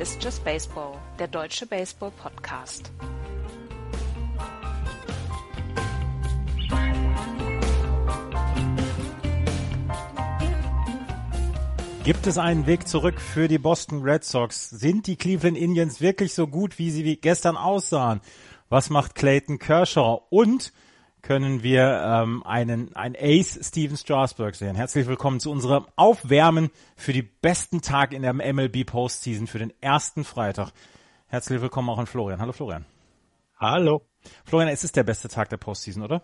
Ist Just Baseball, der deutsche Baseball-Podcast. Gibt es einen Weg zurück für die Boston Red Sox? Sind die Cleveland Indians wirklich so gut, wie sie gestern aussahen? Was macht Clayton Kershaw? Und können wir ähm, einen ein Ace Steven Strasburg sehen. Herzlich willkommen zu unserem Aufwärmen für die besten Tag in der MLB Postseason für den ersten Freitag. Herzlich willkommen auch an Florian. Hallo Florian. Hallo. Florian, es ist der beste Tag der Postseason, oder?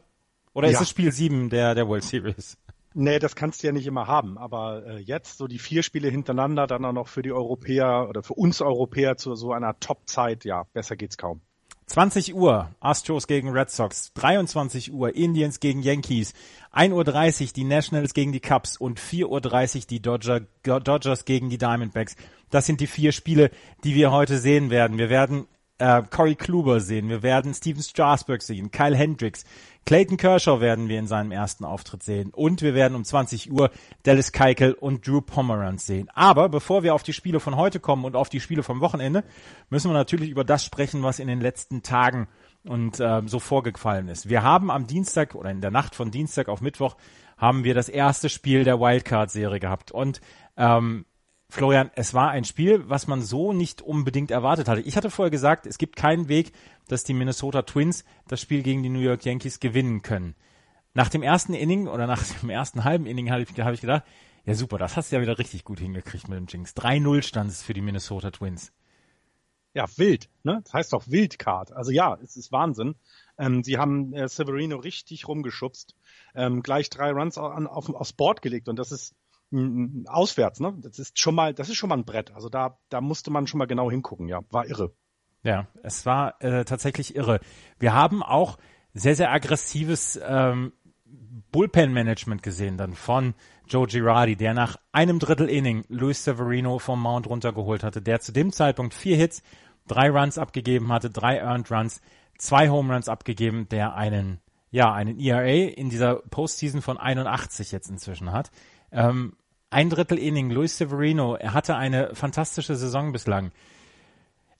Oder ja. ist es Spiel 7 der, der World Series? Nee, das kannst du ja nicht immer haben. Aber äh, jetzt so die vier Spiele hintereinander, dann auch noch für die Europäer oder für uns Europäer zu so einer Top-Zeit, ja, besser geht's kaum. 20 Uhr Astros gegen Red Sox, 23 Uhr Indians gegen Yankees, 1.30 Uhr die Nationals gegen die Cubs. Und 4.30 Uhr die Dodger, Dodgers gegen die Diamondbacks. Das sind die vier Spiele, die wir heute sehen werden. Wir werden äh, Corey Kluber sehen, wir werden Steven Strasburg sehen, Kyle Hendricks, Clayton Kershaw werden wir in seinem ersten Auftritt sehen und wir werden um 20 Uhr Dallas Keuchel und Drew Pomeranz sehen. Aber bevor wir auf die Spiele von heute kommen und auf die Spiele vom Wochenende, müssen wir natürlich über das sprechen, was in den letzten Tagen und äh, so vorgefallen ist. Wir haben am Dienstag oder in der Nacht von Dienstag auf Mittwoch haben wir das erste Spiel der Wildcard-Serie gehabt und ähm, Florian, es war ein Spiel, was man so nicht unbedingt erwartet hatte. Ich hatte vorher gesagt, es gibt keinen Weg, dass die Minnesota Twins das Spiel gegen die New York Yankees gewinnen können. Nach dem ersten Inning oder nach dem ersten halben Inning habe ich, hab ich gedacht, ja super, das hast du ja wieder richtig gut hingekriegt mit dem Jinx. 3-0 stand es für die Minnesota Twins. Ja, wild, ne? Das heißt doch Wildcard. Also ja, es ist Wahnsinn. Ähm, sie haben äh, Severino richtig rumgeschubst, ähm, gleich drei Runs auf, auf, aufs Board gelegt und das ist auswärts, ne? Das ist schon mal, das ist schon mal ein Brett. Also da, da musste man schon mal genau hingucken, ja. War irre. Ja, es war äh, tatsächlich irre. Wir haben auch sehr, sehr aggressives ähm, Bullpen-Management gesehen dann von Joe Girardi, der nach einem Drittel Inning Luis Severino vom Mount runtergeholt hatte, der zu dem Zeitpunkt vier Hits, drei Runs abgegeben hatte, drei Earned Runs, zwei Home Runs abgegeben, der einen, ja, einen ERA in dieser Postseason von 81 jetzt inzwischen hat. Ähm, ein Drittel Inning, Luis Severino, er hatte eine fantastische Saison bislang.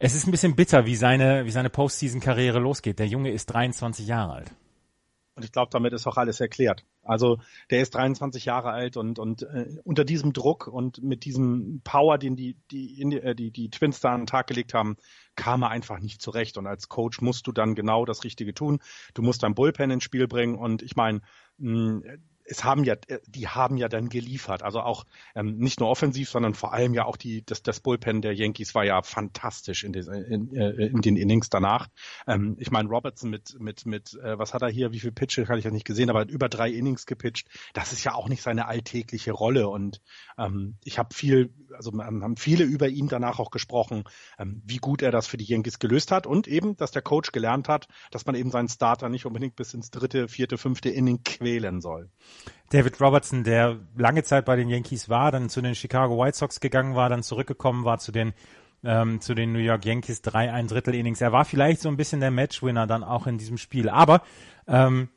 Es ist ein bisschen bitter, wie seine, wie seine Postseason-Karriere losgeht. Der Junge ist 23 Jahre alt. Und ich glaube, damit ist auch alles erklärt. Also der ist 23 Jahre alt und, und äh, unter diesem Druck und mit diesem Power, den die, die, äh, die, die Twins da an den Tag gelegt haben, kam er einfach nicht zurecht. Und als Coach musst du dann genau das Richtige tun. Du musst dein Bullpen ins Spiel bringen. Und ich meine, es haben ja, äh, die haben ja dann geliefert. Also auch ähm, nicht nur offensiv, sondern vor allem ja auch die, das, das Bullpen der Yankees war ja fantastisch in, den, in, äh, in den Innings danach. Ähm, ich meine, Robertson mit, mit, mit, äh, was hat er hier, wie viel Pitche, kann ich ja nicht gesehen, aber über drei Innings gepitcht. Das ist ja auch nicht seine alltägliche Rolle. Und ähm, ich habe viel, also haben viele über ihn danach auch gesprochen, ähm, wie gut er das für die Yankees gelöst hat und eben, dass der Coach gelernt hat, dass man eben seinen Starter nicht unbedingt bis ins dritte, vierte, fünfte Inning quälen soll. David Robertson, der lange Zeit bei den Yankees war, dann zu den Chicago White Sox gegangen war, dann zurückgekommen war zu den ähm, zu den New York Yankees, drei ein Drittel Innings. Er war vielleicht so ein bisschen der Matchwinner dann auch in diesem Spiel. Aber ähm,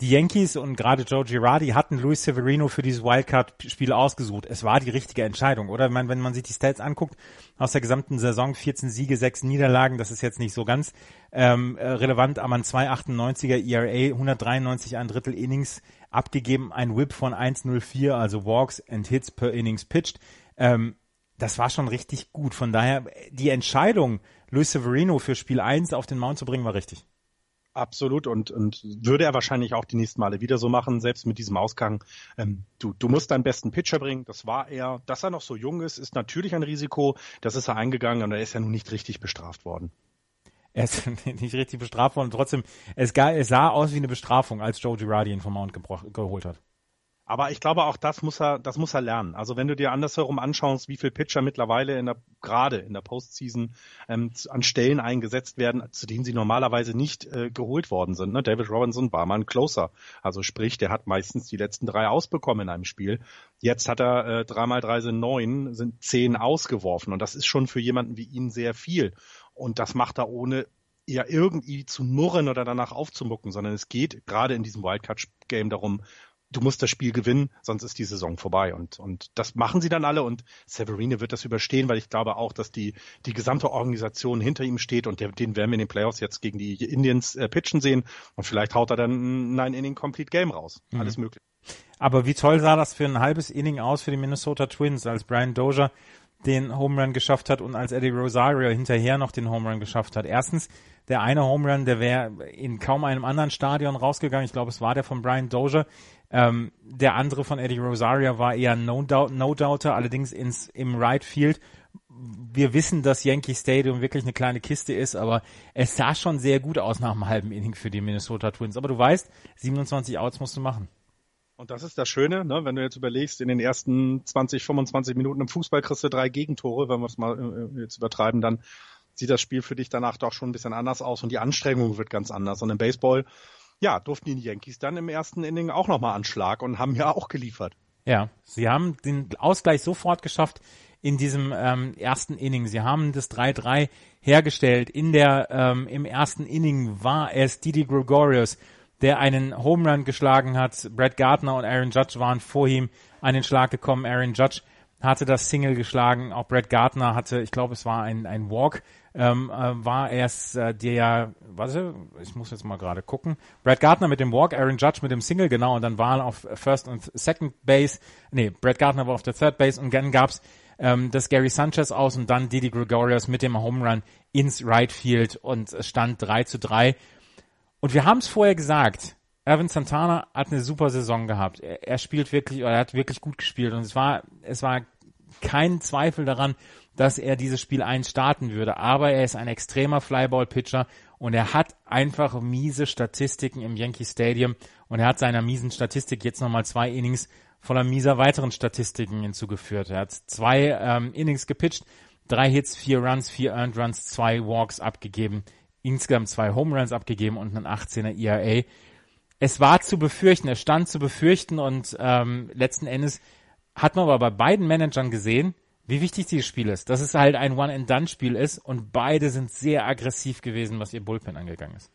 die Yankees und gerade Joe Girardi hatten Luis Severino für dieses Wildcard-Spiel ausgesucht. Es war die richtige Entscheidung, oder? Ich meine, wenn man sich die Stats anguckt, aus der gesamten Saison 14 Siege, 6 Niederlagen, das ist jetzt nicht so ganz ähm, äh, relevant, aber ein 2,98er ERA, 193 ein Drittel Innings abgegeben, ein Whip von 1,04, also Walks and Hits per Innings pitched. Ähm, das war schon richtig gut. Von daher, die Entscheidung, Luis Severino für Spiel 1 auf den Mount zu bringen, war richtig. Absolut und, und würde er wahrscheinlich auch die nächsten Male wieder so machen, selbst mit diesem Ausgang. Ähm, du, du musst deinen besten Pitcher bringen, das war er. Dass er noch so jung ist, ist natürlich ein Risiko. Das ist er eingegangen und er ist ja nun nicht richtig bestraft worden. Er ist nicht richtig bestraft worden, trotzdem, es, es sah aus wie eine Bestrafung, als Joe Girardi ihn vom Mount geholt hat. Aber ich glaube, auch das muss er, das muss er lernen. Also wenn du dir andersherum anschaust, wie viele Pitcher mittlerweile in der, gerade in der Postseason ähm, an Stellen eingesetzt werden, zu denen sie normalerweise nicht äh, geholt worden sind. Ne? David Robinson war mal ein Closer. Also sprich, der hat meistens die letzten drei ausbekommen in einem Spiel. Jetzt hat er äh, dreimal drei sind neun, sind zehn ausgeworfen. Und das ist schon für jemanden wie ihn sehr viel. Und das macht er ohne ja irgendwie zu murren oder danach aufzumucken, sondern es geht gerade in diesem Wildcard-Game darum, du musst das Spiel gewinnen, sonst ist die Saison vorbei. Und, und das machen sie dann alle und Severine wird das überstehen, weil ich glaube auch, dass die, die gesamte Organisation hinter ihm steht und der, den werden wir in den Playoffs jetzt gegen die Indians äh, pitchen sehen und vielleicht haut er dann ein Inning Complete Game raus. Mhm. Alles möglich. Aber wie toll sah das für ein halbes Inning aus für die Minnesota Twins, als Brian Dozier den Home Run geschafft hat und als Eddie Rosario hinterher noch den Home Run geschafft hat. Erstens, der eine Home Run, der wäre in kaum einem anderen Stadion rausgegangen. Ich glaube, es war der von Brian Dozier. Ähm, der andere von Eddie Rosario war eher No-Doubter, no allerdings ins, im Right Field. Wir wissen, dass Yankee Stadium wirklich eine kleine Kiste ist, aber es sah schon sehr gut aus nach einem halben Inning für die Minnesota Twins. Aber du weißt, 27 Outs musst du machen. Und das ist das Schöne, ne? wenn du jetzt überlegst, in den ersten 20, 25 Minuten im Fußball kriegst du drei Gegentore, wenn wir es mal äh, jetzt übertreiben, dann sieht das Spiel für dich danach doch schon ein bisschen anders aus und die Anstrengung wird ganz anders. Und im Baseball, ja, durften die Yankees dann im ersten Inning auch nochmal Anschlag und haben ja auch geliefert. Ja, sie haben den Ausgleich sofort geschafft in diesem ähm, ersten Inning. Sie haben das 3-3 hergestellt. In der ähm, im ersten Inning war es Didi Gregorius, der einen Home Run geschlagen hat. Brad Gardner und Aaron Judge waren vor ihm an den Schlag gekommen. Aaron Judge hatte das Single geschlagen. Auch Brad Gardner hatte, ich glaube, es war ein, ein Walk, ähm, äh, war erst äh, der, warte, ich muss jetzt mal gerade gucken. Brad Gardner mit dem Walk, Aaron Judge mit dem Single, genau, und dann waren auf First und Second Base, nee, Brad Gardner war auf der Third Base und dann gab's ähm, das Gary Sanchez aus und dann Didi Gregorius mit dem Home Run ins Right Field und es stand 3 zu 3. Und wir haben es vorher gesagt, Erwin Santana hat eine super Saison gehabt. Er, er spielt wirklich, oder er hat wirklich gut gespielt und es war, es war kein Zweifel daran, dass er dieses Spiel einstarten würde. Aber er ist ein extremer Flyball-Pitcher und er hat einfach miese Statistiken im Yankee Stadium und er hat seiner miesen Statistik jetzt nochmal zwei Innings voller mieser weiteren Statistiken hinzugeführt. Er hat zwei ähm, Innings gepitcht, drei Hits, vier Runs, vier Earned Runs, zwei Walks abgegeben insgesamt zwei Home Runs abgegeben und einen 18er ERA. Es war zu befürchten, es stand zu befürchten und ähm, letzten Endes hat man aber bei beiden Managern gesehen, wie wichtig dieses Spiel ist. Dass es halt ein One-and-Done-Spiel ist und beide sind sehr aggressiv gewesen, was ihr Bullpen angegangen ist.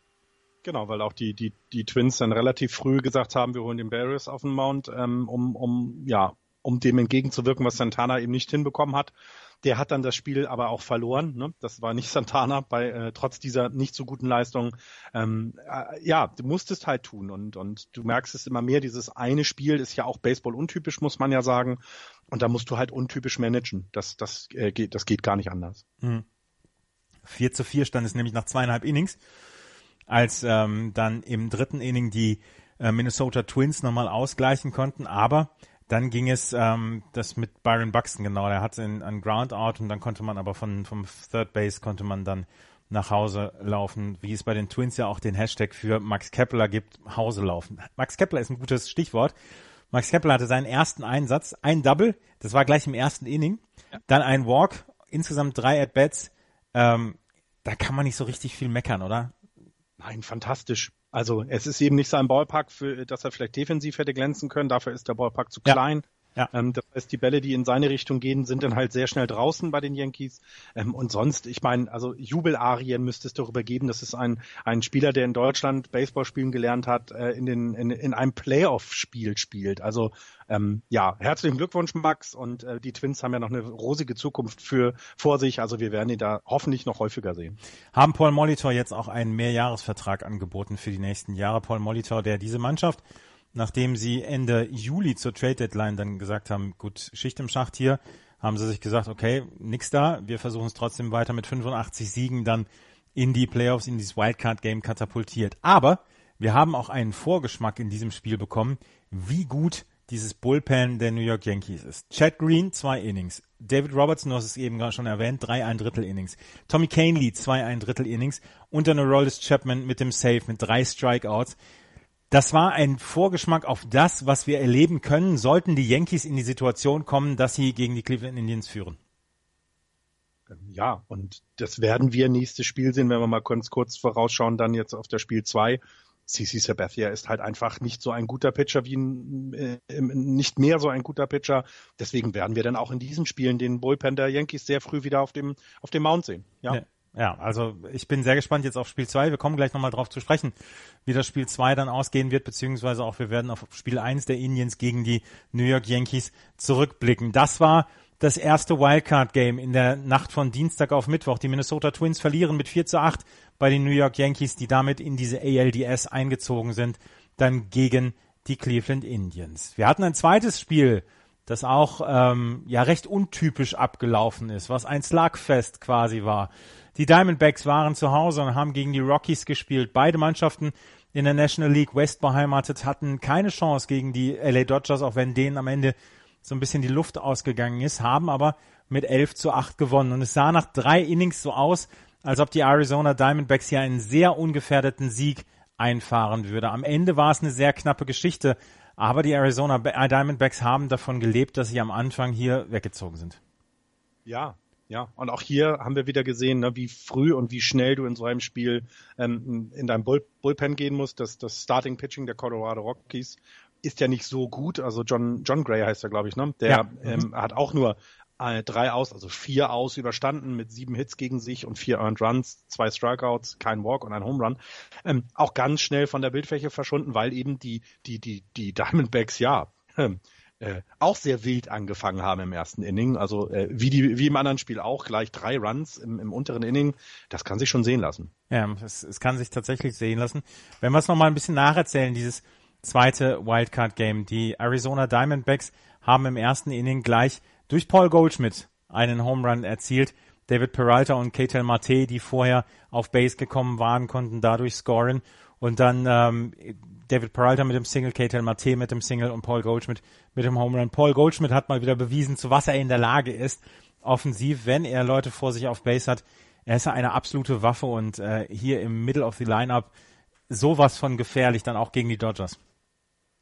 Genau, weil auch die, die, die Twins dann relativ früh gesagt haben, wir holen den Barriers auf den Mount, ähm, um, um, ja, um dem entgegenzuwirken, was Santana eben nicht hinbekommen hat. Der hat dann das Spiel aber auch verloren. Ne? Das war nicht Santana bei äh, trotz dieser nicht so guten Leistung. Ähm, äh, ja, du musstest halt tun und und du merkst es immer mehr. Dieses eine Spiel ist ja auch Baseball untypisch, muss man ja sagen. Und da musst du halt untypisch managen. Das das äh, geht das geht gar nicht anders. Mhm. 4 zu 4 stand es nämlich nach zweieinhalb Innings, als ähm, dann im dritten Inning die äh, Minnesota Twins nochmal ausgleichen konnten. Aber dann ging es ähm, das mit Byron Buxton genau. Er hatte einen Ground Out und dann konnte man aber von vom Third Base konnte man dann nach Hause laufen, wie es bei den Twins ja auch den Hashtag für Max Kepler gibt, Hause laufen. Max Kepler ist ein gutes Stichwort. Max Kepler hatte seinen ersten Einsatz, ein Double, das war gleich im ersten Inning, ja. dann ein Walk, insgesamt drei At-Bats. Ähm, da kann man nicht so richtig viel meckern, oder? Nein, fantastisch. Also es ist eben nicht sein Ballpark, für, dass er vielleicht defensiv hätte glänzen können. Dafür ist der Ballpark zu klein. Ja. Ja. Ähm, das heißt, die Bälle, die in seine Richtung gehen, sind dann halt sehr schnell draußen bei den Yankees. Ähm, und sonst, ich meine, also Jubelarien müsste es darüber geben. Das ist ein, ein Spieler, der in Deutschland Baseball spielen gelernt hat, äh, in, den, in, in einem Playoff-Spiel spielt. Also ähm, ja, herzlichen Glückwunsch, Max. Und äh, die Twins haben ja noch eine rosige Zukunft für vor sich. Also wir werden ihn da hoffentlich noch häufiger sehen. Haben Paul Molitor jetzt auch einen Mehrjahresvertrag angeboten für die nächsten Jahre? Paul Molitor, der diese Mannschaft nachdem sie Ende Juli zur Trade Deadline dann gesagt haben, gut, Schicht im Schacht hier, haben sie sich gesagt, okay, nix da, wir versuchen es trotzdem weiter mit 85 Siegen dann in die Playoffs, in dieses Wildcard Game katapultiert. Aber wir haben auch einen Vorgeschmack in diesem Spiel bekommen, wie gut dieses Bullpen der New York Yankees ist. Chad Green, zwei Innings. David Robertson, du hast es eben gerade schon erwähnt, drei ein Drittel Innings. Tommy Canely, zwei ein Drittel Innings. Und dann Aroldis Chapman mit dem Save mit drei Strikeouts. Das war ein Vorgeschmack auf das, was wir erleben können, sollten die Yankees in die Situation kommen, dass sie gegen die Cleveland Indians führen. Ähm, ja, und das werden wir nächstes Spiel sehen, wenn wir mal kurz, kurz vorausschauen, dann jetzt auf das Spiel 2. CC Sabathia ist halt einfach nicht so ein guter Pitcher wie ein, äh, nicht mehr so ein guter Pitcher. Deswegen werden wir dann auch in diesen Spielen den Bullpen der Yankees sehr früh wieder auf dem, auf dem Mount sehen. Ja. ja. Ja, also ich bin sehr gespannt jetzt auf Spiel 2. Wir kommen gleich nochmal drauf zu sprechen, wie das Spiel 2 dann ausgehen wird, beziehungsweise auch wir werden auf Spiel 1 der Indians gegen die New York Yankees zurückblicken. Das war das erste Wildcard-Game in der Nacht von Dienstag auf Mittwoch. Die Minnesota Twins verlieren mit 4 zu 8 bei den New York Yankees, die damit in diese ALDS eingezogen sind, dann gegen die Cleveland Indians. Wir hatten ein zweites Spiel, das auch ähm, ja recht untypisch abgelaufen ist, was ein Slugfest quasi war. Die Diamondbacks waren zu Hause und haben gegen die Rockies gespielt. Beide Mannschaften in der National League West beheimatet hatten keine Chance gegen die LA Dodgers, auch wenn denen am Ende so ein bisschen die Luft ausgegangen ist, haben aber mit 11 zu 8 gewonnen. Und es sah nach drei Innings so aus, als ob die Arizona Diamondbacks hier einen sehr ungefährdeten Sieg einfahren würde. Am Ende war es eine sehr knappe Geschichte, aber die Arizona Diamondbacks haben davon gelebt, dass sie am Anfang hier weggezogen sind. Ja, ja, und auch hier haben wir wieder gesehen, ne, wie früh und wie schnell du in so einem Spiel ähm, in deinem Bull Bullpen gehen musst. Das, das Starting Pitching der Colorado Rockies ist ja nicht so gut. Also John, John Gray heißt er, glaube ich, ne? Der ja. ähm, hat auch nur äh, drei aus, also vier aus überstanden mit sieben Hits gegen sich und vier Earned Runs, zwei Strikeouts, kein Walk und ein Home Run. Ähm, auch ganz schnell von der Bildfläche verschwunden, weil eben die, die, die, die Diamondbacks, ja, ähm, äh, auch sehr wild angefangen haben im ersten Inning. Also äh, wie, die, wie im anderen Spiel auch, gleich drei Runs im, im unteren Inning. Das kann sich schon sehen lassen. Ja, es, es kann sich tatsächlich sehen lassen. Wenn wir es nochmal ein bisschen nacherzählen, dieses zweite Wildcard-Game. Die Arizona Diamondbacks haben im ersten Inning gleich durch Paul Goldschmidt einen Home Run erzielt. David Peralta und Ketel Mate, die vorher auf Base gekommen waren, konnten dadurch scoren. Und dann ähm, David Peralta mit dem Single, Ketel Mate mit dem Single und Paul Goldschmidt mit dem Home Run. Paul Goldschmidt hat mal wieder bewiesen, zu was er in der Lage ist, offensiv, wenn er Leute vor sich auf Base hat. Er ist eine absolute Waffe und äh, hier im Middle of the Lineup sowas von gefährlich, dann auch gegen die Dodgers.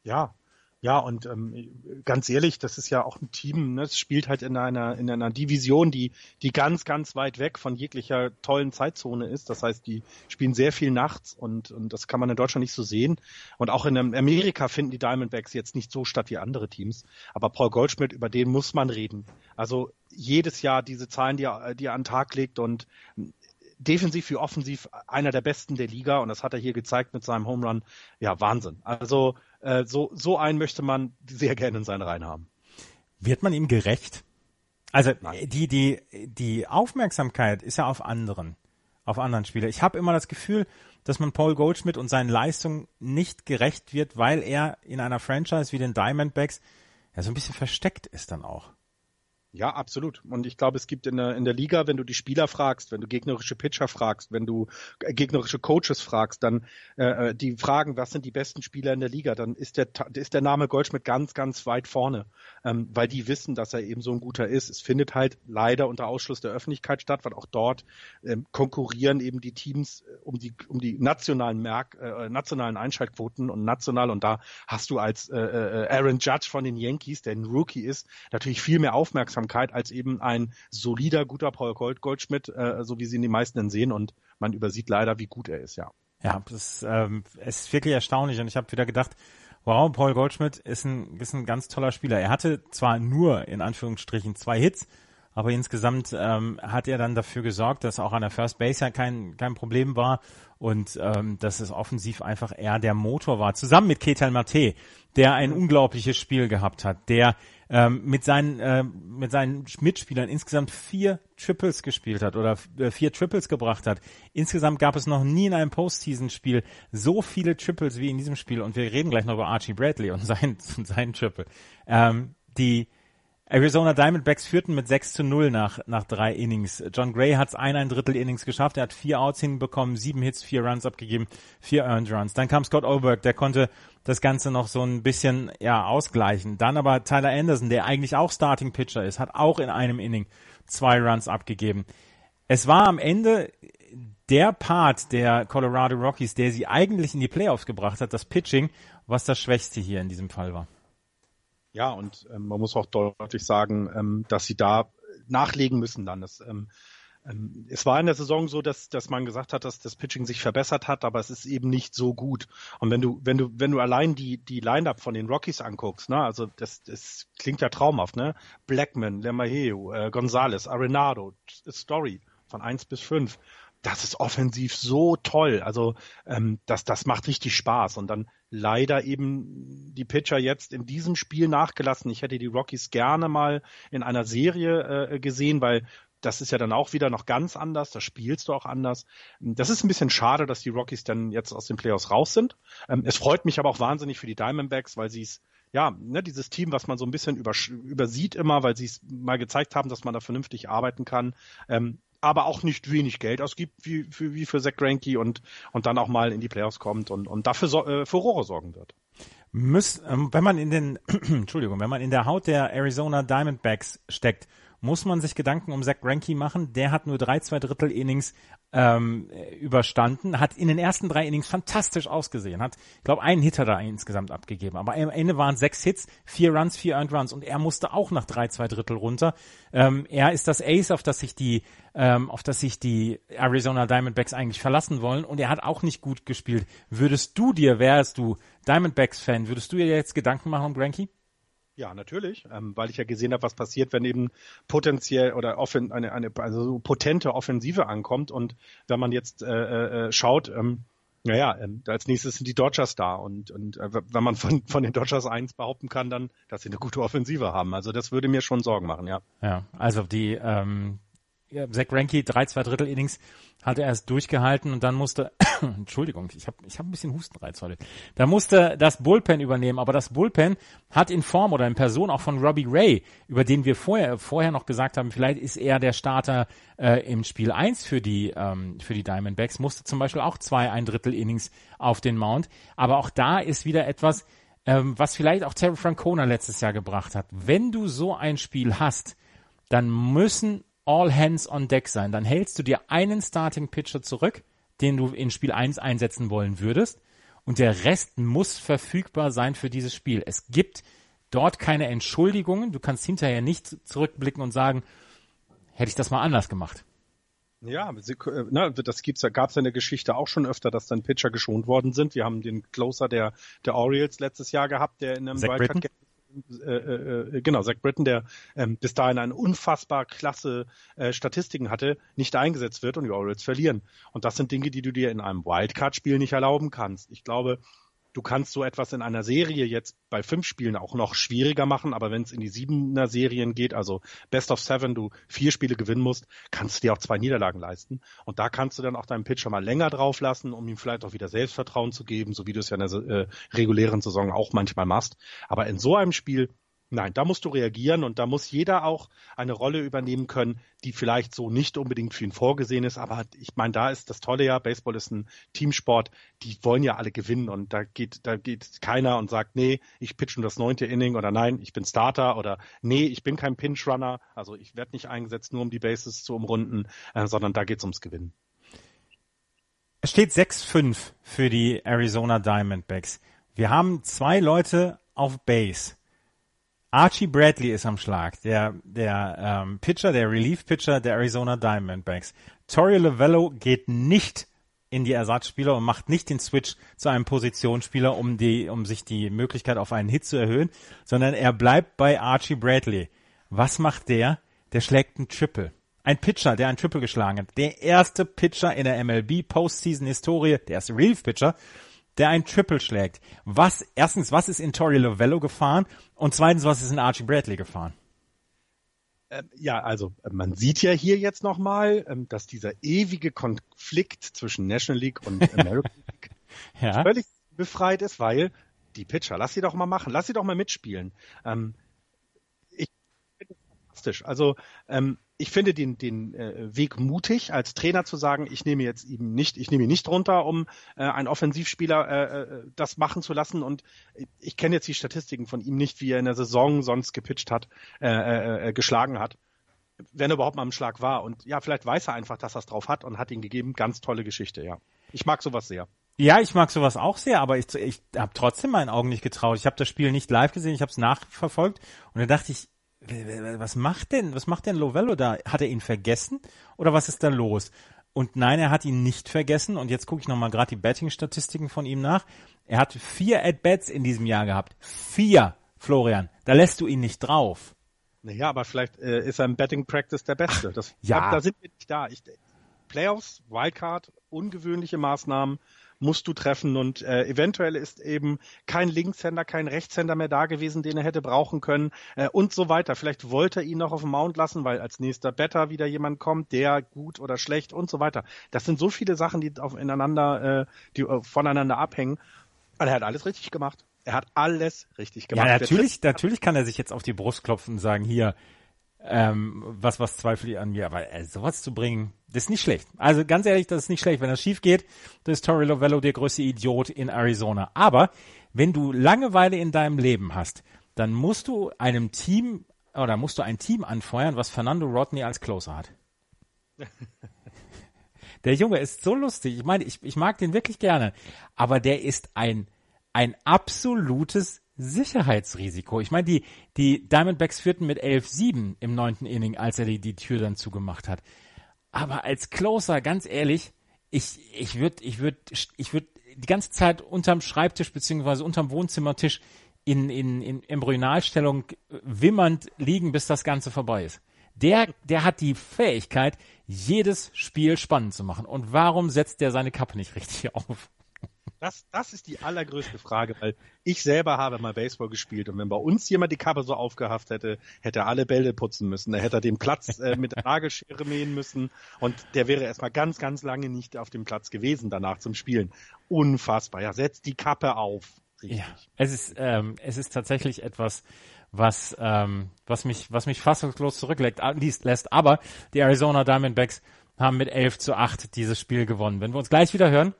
Ja, ja, und ähm, ganz ehrlich, das ist ja auch ein Team, ne? es spielt halt in einer, in einer Division, die, die ganz, ganz weit weg von jeglicher tollen Zeitzone ist. Das heißt, die spielen sehr viel nachts und, und das kann man in Deutschland nicht so sehen. Und auch in Amerika finden die Diamondbacks jetzt nicht so statt wie andere Teams. Aber Paul Goldschmidt, über den muss man reden. Also jedes Jahr diese Zahlen, die er, die er an den Tag legt und defensiv wie offensiv einer der besten der Liga und das hat er hier gezeigt mit seinem Home Run. Ja, Wahnsinn. Also äh, so, so einen möchte man sehr gerne in seinen Reihen haben. Wird man ihm gerecht? Also Nein. die, die, die Aufmerksamkeit ist ja auf anderen, auf anderen Spieler. Ich habe immer das Gefühl, dass man Paul Goldschmidt und seinen Leistungen nicht gerecht wird, weil er in einer Franchise wie den Diamondbacks ja so ein bisschen versteckt ist dann auch. Ja, absolut. Und ich glaube, es gibt in der, in der Liga, wenn du die Spieler fragst, wenn du gegnerische Pitcher fragst, wenn du äh, gegnerische Coaches fragst, dann äh, äh, die fragen, was sind die besten Spieler in der Liga, dann ist der, ist der Name Goldschmidt ganz, ganz weit vorne, ähm, weil die wissen, dass er eben so ein guter ist. Es findet halt leider unter Ausschluss der Öffentlichkeit statt, weil auch dort ähm, konkurrieren eben die Teams äh, um die, um die nationalen Merk, äh, nationalen Einschaltquoten und national und da hast du als äh, Aaron Judge von den Yankees, der ein Rookie ist, natürlich viel mehr Aufmerksamkeit Aufmerksamkeit als eben ein solider, guter Paul Gold Goldschmidt, äh, so wie sie ihn die meisten dann sehen. Und man übersieht leider, wie gut er ist, ja. Ja, das ähm, ist wirklich erstaunlich. Und ich habe wieder gedacht, wow, Paul Goldschmidt ist ein, ist ein ganz toller Spieler. Er hatte zwar nur in Anführungsstrichen zwei Hits, aber insgesamt ähm, hat er dann dafür gesorgt, dass auch an der First Base ja kein, kein Problem war und ähm, dass es offensiv einfach eher der Motor war. Zusammen mit Ketal Mate, der ein unglaubliches Spiel gehabt hat, der ähm, mit seinen äh, mit seinen Mitspielern insgesamt vier Triples gespielt hat oder äh, vier Triples gebracht hat. Insgesamt gab es noch nie in einem Postseason-Spiel so viele Triples wie in diesem Spiel und wir reden gleich noch über Archie Bradley und sein, sein Triple. Ähm, die Arizona Diamondbacks führten mit 6 zu 0 nach, nach drei Innings. John Gray hat es ein, ein Drittel Innings geschafft. Er hat vier Outs hinbekommen, sieben Hits, vier Runs abgegeben, vier Earned Runs. Dann kam Scott Oberg, der konnte das Ganze noch so ein bisschen, ja, ausgleichen. Dann aber Tyler Anderson, der eigentlich auch Starting Pitcher ist, hat auch in einem Inning zwei Runs abgegeben. Es war am Ende der Part der Colorado Rockies, der sie eigentlich in die Playoffs gebracht hat, das Pitching, was das Schwächste hier in diesem Fall war. Ja, und ähm, man muss auch deutlich sagen, ähm, dass sie da nachlegen müssen dann. Das, ähm, es war in der Saison so, dass, dass man gesagt hat, dass das Pitching sich verbessert hat, aber es ist eben nicht so gut. Und wenn du, wenn du, wenn du allein die, die Line-Up von den Rockies anguckst, ne, also das, das klingt ja traumhaft, ne? Blackman, LeMahieu, äh, Gonzalez, Arenado, Story, von eins bis fünf das ist offensiv so toll. Also ähm, das, das macht richtig Spaß. Und dann leider eben die Pitcher jetzt in diesem Spiel nachgelassen. Ich hätte die Rockies gerne mal in einer Serie äh, gesehen, weil das ist ja dann auch wieder noch ganz anders, da spielst du auch anders. Das ist ein bisschen schade, dass die Rockies dann jetzt aus den Playoffs raus sind. Ähm, es freut mich aber auch wahnsinnig für die Diamondbacks, weil sie es ja, ne, dieses Team, was man so ein bisschen übersieht immer, weil sie es mal gezeigt haben, dass man da vernünftig arbeiten kann. Ähm, aber auch nicht wenig Geld ausgibt, wie, wie, wie für Zach Greinke und, und dann auch mal in die Playoffs kommt und, und dafür so, äh, Furore sorgen wird. Müß, ähm, wenn man in den, Entschuldigung, wenn man in der Haut der Arizona Diamondbacks steckt, muss man sich Gedanken um Zach Greinke machen. Der hat nur drei, zwei Drittel Innings ähm, überstanden, hat in den ersten drei Innings fantastisch ausgesehen, hat, ich glaube, einen Hitter da insgesamt abgegeben, aber am Ende waren sechs Hits, vier Runs, vier Earned Runs und er musste auch nach drei, zwei Drittel runter. Ähm, er ist das Ace, auf das sich die, ähm, auf das sich die Arizona Diamondbacks eigentlich verlassen wollen und er hat auch nicht gut gespielt. Würdest du dir, wärst du Diamondbacks-Fan, würdest du dir jetzt Gedanken machen um Granky? Ja, natürlich, ähm, weil ich ja gesehen habe, was passiert, wenn eben potenziell oder offen, eine, eine also so potente Offensive ankommt und wenn man jetzt äh, äh, äh schaut, ähm, naja, ähm, als nächstes sind die Dodgers da und, und äh, wenn man von, von den Dodgers eins behaupten kann, dann, dass sie eine gute Offensive haben. Also das würde mir schon Sorgen machen, ja. Ja, also die ähm, ja, Zach Ranky, drei, zwei Drittel Innings, hat er erst durchgehalten und dann musste, Entschuldigung, ich habe ich hab ein bisschen Hustenreiz heute. Da musste das Bullpen übernehmen, aber das Bullpen hat in Form oder in Person auch von Robbie Ray, über den wir vorher, vorher noch gesagt haben, vielleicht ist er der Starter äh, im Spiel eins für die, ähm, für die Diamondbacks, musste zum Beispiel auch zwei, ein Drittel Innings auf den Mount. Aber auch da ist wieder etwas, ähm, was vielleicht auch Terry Francona letztes Jahr gebracht hat. Wenn du so ein Spiel hast, dann müssen all hands on deck sein. Dann hältst du dir einen Starting Pitcher zurück, den du in Spiel 1 einsetzen wollen würdest. Und der Rest muss verfügbar sein für dieses Spiel. Es gibt dort keine Entschuldigungen. Du kannst hinterher nicht zurückblicken und sagen, hätte ich das mal anders gemacht. Ja, sie, äh, ne, das gibt's, gab's ja in der Geschichte auch schon öfter, dass dann Pitcher geschont worden sind. Wir haben den Closer der, der Orioles letztes Jahr gehabt, der in einem Wildcard äh, äh, genau, Zach Britton, der ähm, bis dahin eine unfassbar klasse äh, Statistiken hatte, nicht eingesetzt wird und die Orioles verlieren. Und das sind Dinge, die du dir in einem Wildcard-Spiel nicht erlauben kannst. Ich glaube, Du kannst so etwas in einer Serie jetzt bei fünf Spielen auch noch schwieriger machen, aber wenn es in die siebener Serien geht, also Best of Seven, du vier Spiele gewinnen musst, kannst du dir auch zwei Niederlagen leisten. Und da kannst du dann auch deinen Pitcher mal länger drauf lassen, um ihm vielleicht auch wieder Selbstvertrauen zu geben, so wie du es ja in der äh, regulären Saison auch manchmal machst. Aber in so einem Spiel Nein, da musst du reagieren und da muss jeder auch eine Rolle übernehmen können, die vielleicht so nicht unbedingt für ihn vorgesehen ist. Aber ich meine, da ist das Tolle ja, Baseball ist ein Teamsport, die wollen ja alle gewinnen und da geht, da geht keiner und sagt, nee, ich pitch nur das neunte Inning oder nein, ich bin Starter oder nee, ich bin kein Pinch-Runner, also ich werde nicht eingesetzt, nur um die Bases zu umrunden, äh, sondern da geht's ums Gewinnen. Es steht 6-5 für die Arizona Diamondbacks. Wir haben zwei Leute auf Base. Archie Bradley ist am Schlag, der, der ähm, Pitcher, der Relief-Pitcher der Arizona Diamondbacks. Torrio Lovello geht nicht in die Ersatzspieler und macht nicht den Switch zu einem Positionsspieler, um die, um sich die Möglichkeit auf einen Hit zu erhöhen, sondern er bleibt bei Archie Bradley. Was macht der? Der schlägt einen Triple. Ein Pitcher, der einen Triple geschlagen hat. Der erste Pitcher in der MLB Postseason Historie, der erste Relief Pitcher, der ein Triple schlägt. Was, erstens, was ist in Tori Lovello gefahren? Und zweitens, was ist in Archie Bradley gefahren? Ähm, ja, also äh, man sieht ja hier jetzt nochmal, ähm, dass dieser ewige Konflikt zwischen National League und American League ja. völlig befreit ist, weil die Pitcher, lass sie doch mal machen, lass sie doch mal mitspielen. Ähm, fantastisch. Also ähm, ich finde den, den äh, Weg mutig, als Trainer zu sagen, ich nehme jetzt eben nicht, ich nehme ihn nicht runter, um äh, einen Offensivspieler äh, äh, das machen zu lassen. Und ich kenne jetzt die Statistiken von ihm nicht, wie er in der Saison sonst gepitcht hat, äh, äh, äh, geschlagen hat. Wenn er überhaupt mal im Schlag war. Und ja, vielleicht weiß er einfach, dass er es drauf hat und hat ihn gegeben. Ganz tolle Geschichte, ja. Ich mag sowas sehr. Ja, ich mag sowas auch sehr, aber ich, ich habe trotzdem meinen Augen nicht getraut. Ich habe das Spiel nicht live gesehen, ich habe es nachverfolgt und da dachte ich, was macht denn, was macht denn Lovello da? Hat er ihn vergessen oder was ist da los? Und nein, er hat ihn nicht vergessen. Und jetzt gucke ich nochmal gerade die Betting-Statistiken von ihm nach. Er hat vier At-Bats in diesem Jahr gehabt. Vier, Florian. Da lässt du ihn nicht drauf. Naja, aber vielleicht äh, ist er im Betting Practice der Beste. Das, ja. Da, da sind wir nicht da. Ich, Playoffs, Wildcard, ungewöhnliche Maßnahmen musst du treffen und äh, eventuell ist eben kein Linkshänder, kein Rechtshänder mehr da gewesen, den er hätte brauchen können äh, und so weiter. Vielleicht wollte er ihn noch auf dem Mount lassen, weil als nächster Better wieder jemand kommt, der gut oder schlecht und so weiter. Das sind so viele Sachen, die auf ineinander, äh, die äh, voneinander abhängen. Aber er hat alles richtig gemacht. Er hat alles richtig gemacht. Ja, natürlich, natürlich kann er sich jetzt auf die Brust klopfen und sagen, hier, ähm, was, was zweifle ich an mir? Aber äh, sowas zu bringen, das ist nicht schlecht. Also ganz ehrlich, das ist nicht schlecht. Wenn das schief geht, dann ist Torre Lovello der größte Idiot in Arizona. Aber wenn du Langeweile in deinem Leben hast, dann musst du einem Team oder musst du ein Team anfeuern, was Fernando Rodney als Closer hat. der Junge ist so lustig. Ich meine, ich, ich mag den wirklich gerne. Aber der ist ein, ein absolutes Sicherheitsrisiko. Ich meine, die, die Diamondbacks führten mit 11-7 im neunten Inning, als er die, die Tür dann zugemacht hat. Aber als Closer, ganz ehrlich, ich, ich würde, ich würde, ich würde die ganze Zeit unterm Schreibtisch beziehungsweise unterm Wohnzimmertisch in, in, in Embryonalstellung wimmernd liegen, bis das Ganze vorbei ist. Der, der hat die Fähigkeit, jedes Spiel spannend zu machen. Und warum setzt der seine Kappe nicht richtig auf? Das, das ist die allergrößte Frage, weil ich selber habe mal Baseball gespielt und wenn bei uns jemand die Kappe so aufgehaft hätte, hätte er alle Bälle putzen müssen. Er hätte den Platz äh, mit der Nagelschere mähen müssen und der wäre erstmal ganz, ganz lange nicht auf dem Platz gewesen danach zum Spielen. Unfassbar. Ja, setzt die Kappe auf. Richtig. Ja, es ist, ähm, es ist tatsächlich etwas, was, ähm, was mich, was mich fassungslos zurücklässt, lässt. Aber die Arizona Diamondbacks haben mit 11 zu 8 dieses Spiel gewonnen. Wenn wir uns gleich wieder hören,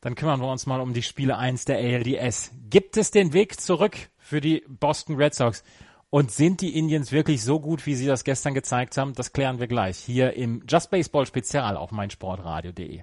dann kümmern wir uns mal um die Spiele 1 der ALDS. Gibt es den Weg zurück für die Boston Red Sox? Und sind die Indians wirklich so gut, wie sie das gestern gezeigt haben? Das klären wir gleich hier im Just Baseball Spezial auf meinsportradio.de.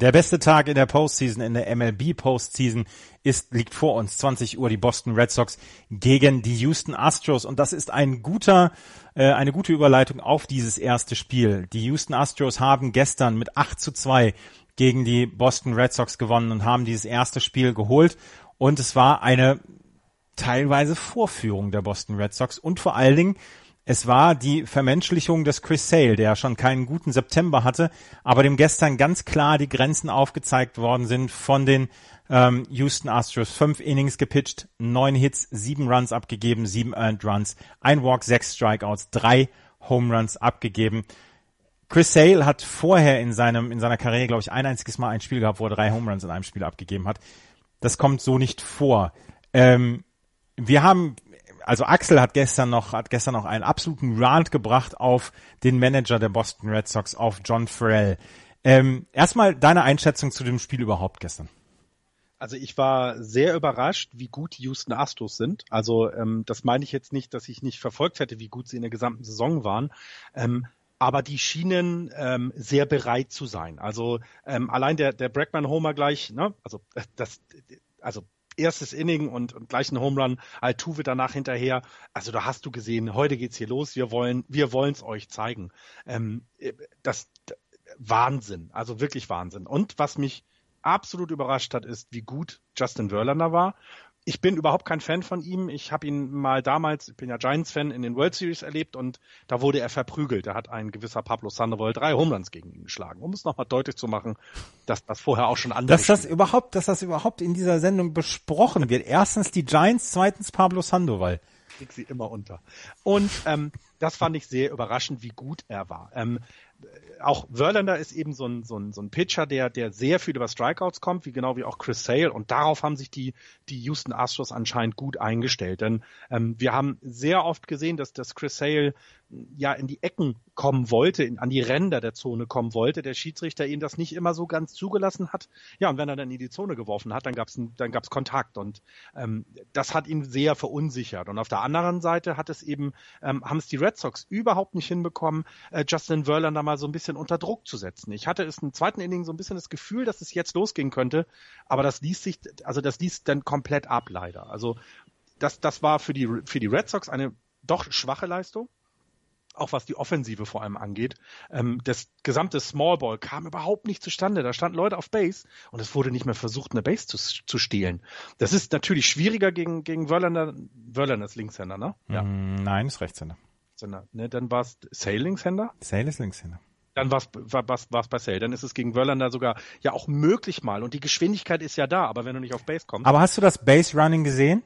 Der beste Tag in der Postseason, in der MLB Postseason ist, liegt vor uns. 20 Uhr die Boston Red Sox gegen die Houston Astros. Und das ist ein guter, äh, eine gute Überleitung auf dieses erste Spiel. Die Houston Astros haben gestern mit 8 zu 2 gegen die Boston Red Sox gewonnen und haben dieses erste Spiel geholt. Und es war eine teilweise Vorführung der Boston Red Sox und vor allen Dingen es war die Vermenschlichung des Chris Sale, der schon keinen guten September hatte, aber dem gestern ganz klar die Grenzen aufgezeigt worden sind von den ähm, Houston Astros. Fünf Innings gepitcht, neun Hits, sieben Runs abgegeben, sieben Earned Runs, ein Walk, sechs Strikeouts, drei Home Runs abgegeben. Chris Sale hat vorher in seinem in seiner Karriere, glaube ich, ein einziges Mal ein Spiel gehabt, wo er drei Home Runs in einem Spiel abgegeben hat. Das kommt so nicht vor. Ähm, wir haben also Axel hat gestern noch, hat gestern noch einen absoluten Rant gebracht auf den Manager der Boston Red Sox, auf John Farrell. Ähm, erstmal deine Einschätzung zu dem Spiel überhaupt gestern. Also ich war sehr überrascht, wie gut die Houston Astros sind. Also ähm, das meine ich jetzt nicht, dass ich nicht verfolgt hätte, wie gut sie in der gesamten Saison waren. Ähm, aber die schienen ähm, sehr bereit zu sein. Also ähm, allein der, der Brackman Homer gleich, ne? also das, also erstes Inning und, und gleich ein Home Run, Altuve danach hinterher. Also da hast du gesehen, heute geht's hier los, wir wollen, wir wollen's euch zeigen. Ähm, das Wahnsinn, also wirklich Wahnsinn. Und was mich absolut überrascht hat, ist, wie gut Justin Verlander war ich bin überhaupt kein Fan von ihm. Ich habe ihn mal damals, ich bin ja Giants-Fan, in den World Series erlebt und da wurde er verprügelt. Da hat ein gewisser Pablo Sandoval drei Homeruns gegen ihn geschlagen, um es nochmal deutlich zu machen, dass das vorher auch schon anders Dass das überhaupt, dass das überhaupt in dieser Sendung besprochen wird. Erstens die Giants, zweitens Pablo Sandoval. Ich sie immer unter. Und ähm, das fand ich sehr überraschend, wie gut er war. Ähm, auch Verlander ist eben so ein, so ein, so ein Pitcher, der, der sehr viel über Strikeouts kommt, wie genau wie auch Chris Sale. Und darauf haben sich die, die Houston Astros anscheinend gut eingestellt. Denn ähm, wir haben sehr oft gesehen, dass, dass Chris Sale ja in die Ecken kommen wollte, in, an die Ränder der Zone kommen wollte, der Schiedsrichter ihm das nicht immer so ganz zugelassen hat. Ja, und wenn er dann in die Zone geworfen hat, dann gab es dann gab's Kontakt und ähm, das hat ihn sehr verunsichert. Und auf der anderen Seite hat es eben ähm, haben es die Red Sox überhaupt nicht hinbekommen, äh, Justin Verlander mal so ein bisschen unter Druck zu setzen. Ich hatte es im zweiten Inning so ein bisschen das Gefühl, dass es jetzt losgehen könnte, aber das ließ sich, also das ließ dann komplett ab leider. Also das, das war für die, für die Red Sox eine doch schwache Leistung auch was die Offensive vor allem angeht. Ähm, das gesamte Small Ball kam überhaupt nicht zustande. Da standen Leute auf Base und es wurde nicht mehr versucht, eine Base zu, zu stehlen. Das ist natürlich schwieriger gegen, gegen Verlander. Verlander ist Linkshänder, ne? Ja. Mm, nein, ist Rechtshänder. Ne, dann war es Sale Linkshänder? Sale ist Linkshänder. Dann war es bei Sale. Dann ist es gegen Verlander sogar ja auch möglich mal. Und die Geschwindigkeit ist ja da, aber wenn du nicht auf Base kommst. Aber hast du das Base Running gesehen?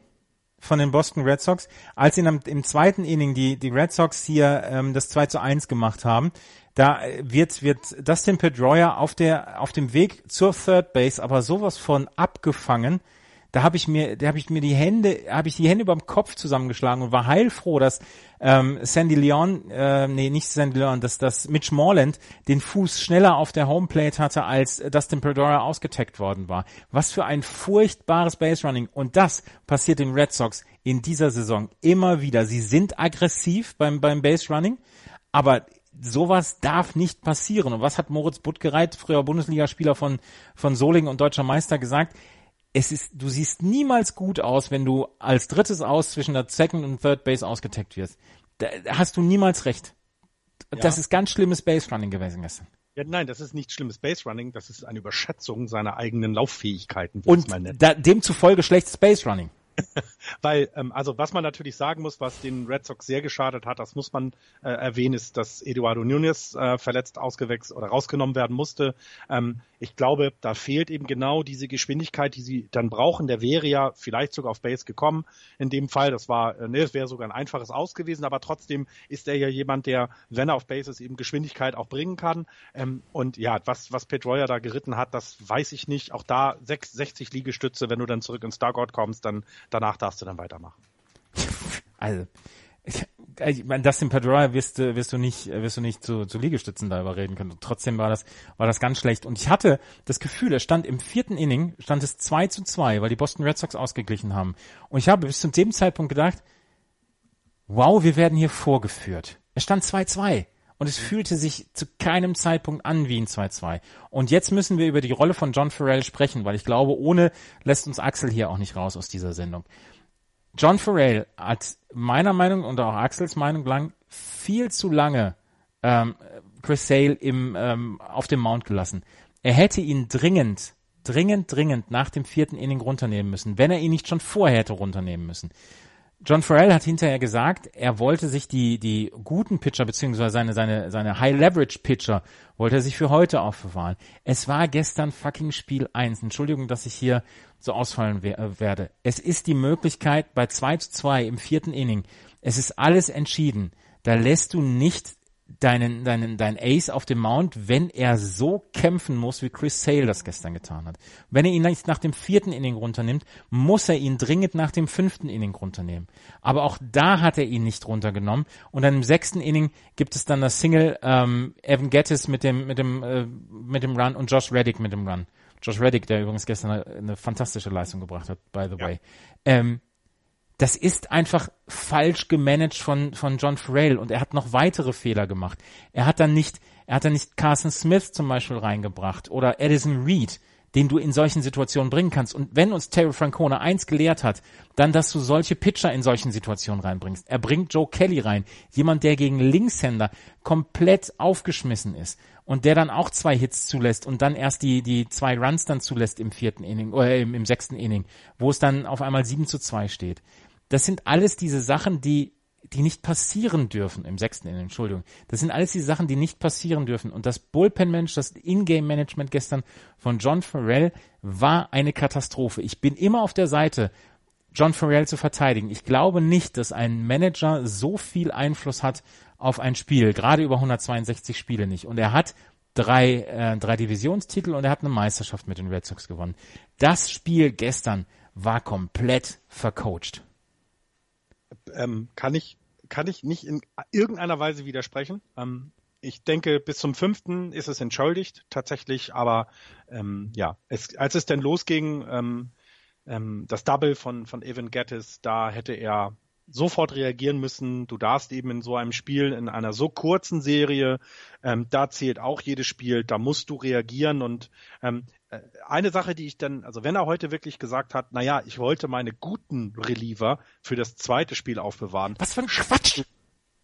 Von den Boston Red Sox, als ihnen im zweiten Inning die, die Red Sox hier ähm, das 2 zu 1 gemacht haben, da wird, wird Dustin Pedroia auf der, auf dem Weg zur Third Base aber sowas von abgefangen, da habe ich mir, da habe ich mir die Hände, habe ich die Hände über dem Kopf zusammengeschlagen und war heilfroh, dass ähm, Sandy Leon, äh, nee, nicht Sandy Leon, dass dass Mitch Morland den Fuß schneller auf der Homeplate hatte, als Dustin Pedroia ausgetaggt worden war. Was für ein furchtbares Base Running und das passiert den Red Sox in dieser Saison immer wieder. Sie sind aggressiv beim beim Base Running, aber sowas darf nicht passieren. Und was hat Moritz Buttgereit, früher Bundesligaspieler von, von Solingen und deutscher Meister gesagt? Es ist, du siehst niemals gut aus, wenn du als drittes aus zwischen der Second und Third Base ausgetaggt wirst. Da hast du niemals recht. Ja. Das ist ganz schlimmes Base Running gewesen gestern. Ja, nein, das ist nicht schlimmes Base Running, das ist eine Überschätzung seiner eigenen Lauffähigkeiten. Und da, demzufolge schlechtes Base Running. Weil, ähm, also was man natürlich sagen muss, was den Red Sox sehr geschadet hat, das muss man äh, erwähnen, ist, dass Eduardo Nunez äh, verletzt ausgewechselt oder rausgenommen werden musste. Ähm, ich glaube, da fehlt eben genau diese Geschwindigkeit, die sie dann brauchen. Der wäre ja vielleicht sogar auf Base gekommen. In dem Fall, das war, äh, ne, es wäre sogar ein einfaches Aus gewesen, aber trotzdem ist er ja jemand, der, wenn er auf Base ist, eben Geschwindigkeit auch bringen kann. Ähm, und ja, was, was Pedroia da geritten hat, das weiß ich nicht. Auch da 6, 60 Liegestütze, wenn du dann zurück ins Dugout kommst, dann danach darfst du dann weitermachen. Also, ich, ich meine, Dustin Pedroia wirst, du wirst du nicht, wirst du nicht zu, zu Liegestützen da überreden können. trotzdem war das, war das ganz schlecht. Und ich hatte das Gefühl, er stand im vierten Inning, stand es 2 zu 2, weil die Boston Red Sox ausgeglichen haben. Und ich habe bis zu dem Zeitpunkt gedacht, wow, wir werden hier vorgeführt. Es stand 2-2. Und es fühlte sich zu keinem Zeitpunkt an wie ein 2-2. Und jetzt müssen wir über die Rolle von John Farrell sprechen, weil ich glaube, ohne lässt uns Axel hier auch nicht raus aus dieser Sendung. John Farrell hat meiner Meinung und auch Axels Meinung lang viel zu lange ähm, Chris Sale im, ähm, auf dem Mount gelassen. Er hätte ihn dringend, dringend, dringend nach dem vierten Inning runternehmen müssen, wenn er ihn nicht schon vorher hätte runternehmen müssen. John Farrell hat hinterher gesagt, er wollte sich die, die guten Pitcher, beziehungsweise seine, seine, seine High-Leverage-Pitcher, wollte er sich für heute aufbewahren. Es war gestern fucking Spiel 1. Entschuldigung, dass ich hier so ausfallen we werde. Es ist die Möglichkeit bei 2 zu 2 im vierten Inning. Es ist alles entschieden. Da lässt du nicht deinen, deinen, dein Ace auf dem Mount, wenn er so kämpfen muss, wie Chris Sale das gestern getan hat. Wenn er ihn nicht nach dem vierten Inning runternimmt, muss er ihn dringend nach dem fünften Inning runternehmen. Aber auch da hat er ihn nicht runtergenommen. Und dann im sechsten Inning gibt es dann das Single ähm, Evan Gettis mit dem, mit dem, äh, mit dem Run und Josh Reddick mit dem Run. Josh Reddick, der übrigens gestern eine, eine fantastische Leistung gebracht hat, by the ja. way. Ähm, das ist einfach falsch gemanagt von, von John Farrell und er hat noch weitere Fehler gemacht. Er hat dann nicht, er hat dann nicht Carson Smith zum Beispiel reingebracht oder Edison Reed, den du in solchen Situationen bringen kannst. Und wenn uns Terry Francona eins gelehrt hat, dann, dass du solche Pitcher in solchen Situationen reinbringst. Er bringt Joe Kelly rein, jemand, der gegen Linkshänder komplett aufgeschmissen ist und der dann auch zwei Hits zulässt und dann erst die, die zwei Runs dann zulässt im vierten Inning oder im, im sechsten Inning, wo es dann auf einmal sieben zu zwei steht. Das sind alles diese Sachen, die die nicht passieren dürfen im sechsten Inning, Entschuldigung. Das sind alles die Sachen, die nicht passieren dürfen. Und das Bullpen-Management, das In-Game-Management gestern von John Farrell war eine Katastrophe. Ich bin immer auf der Seite, John Farrell zu verteidigen. Ich glaube nicht, dass ein Manager so viel Einfluss hat auf ein Spiel, gerade über 162 Spiele nicht. Und er hat drei, äh, drei Divisionstitel und er hat eine Meisterschaft mit den Red Sox gewonnen. Das Spiel gestern war komplett vercoacht ähm, kann ich kann ich nicht in irgendeiner Weise widersprechen. Ähm, ich denke, bis zum fünften ist es entschuldigt, tatsächlich, aber ähm, ja, es, als es denn losging, ähm, ähm, das Double von, von Evan Gettis, da hätte er sofort reagieren müssen. Du darfst eben in so einem Spiel, in einer so kurzen Serie, ähm, da zählt auch jedes Spiel, da musst du reagieren und ähm, äh, eine Sache, die ich dann, also wenn er heute wirklich gesagt hat, naja, ich wollte meine guten Reliever für das zweite Spiel aufbewahren. Was für ein Quatsch!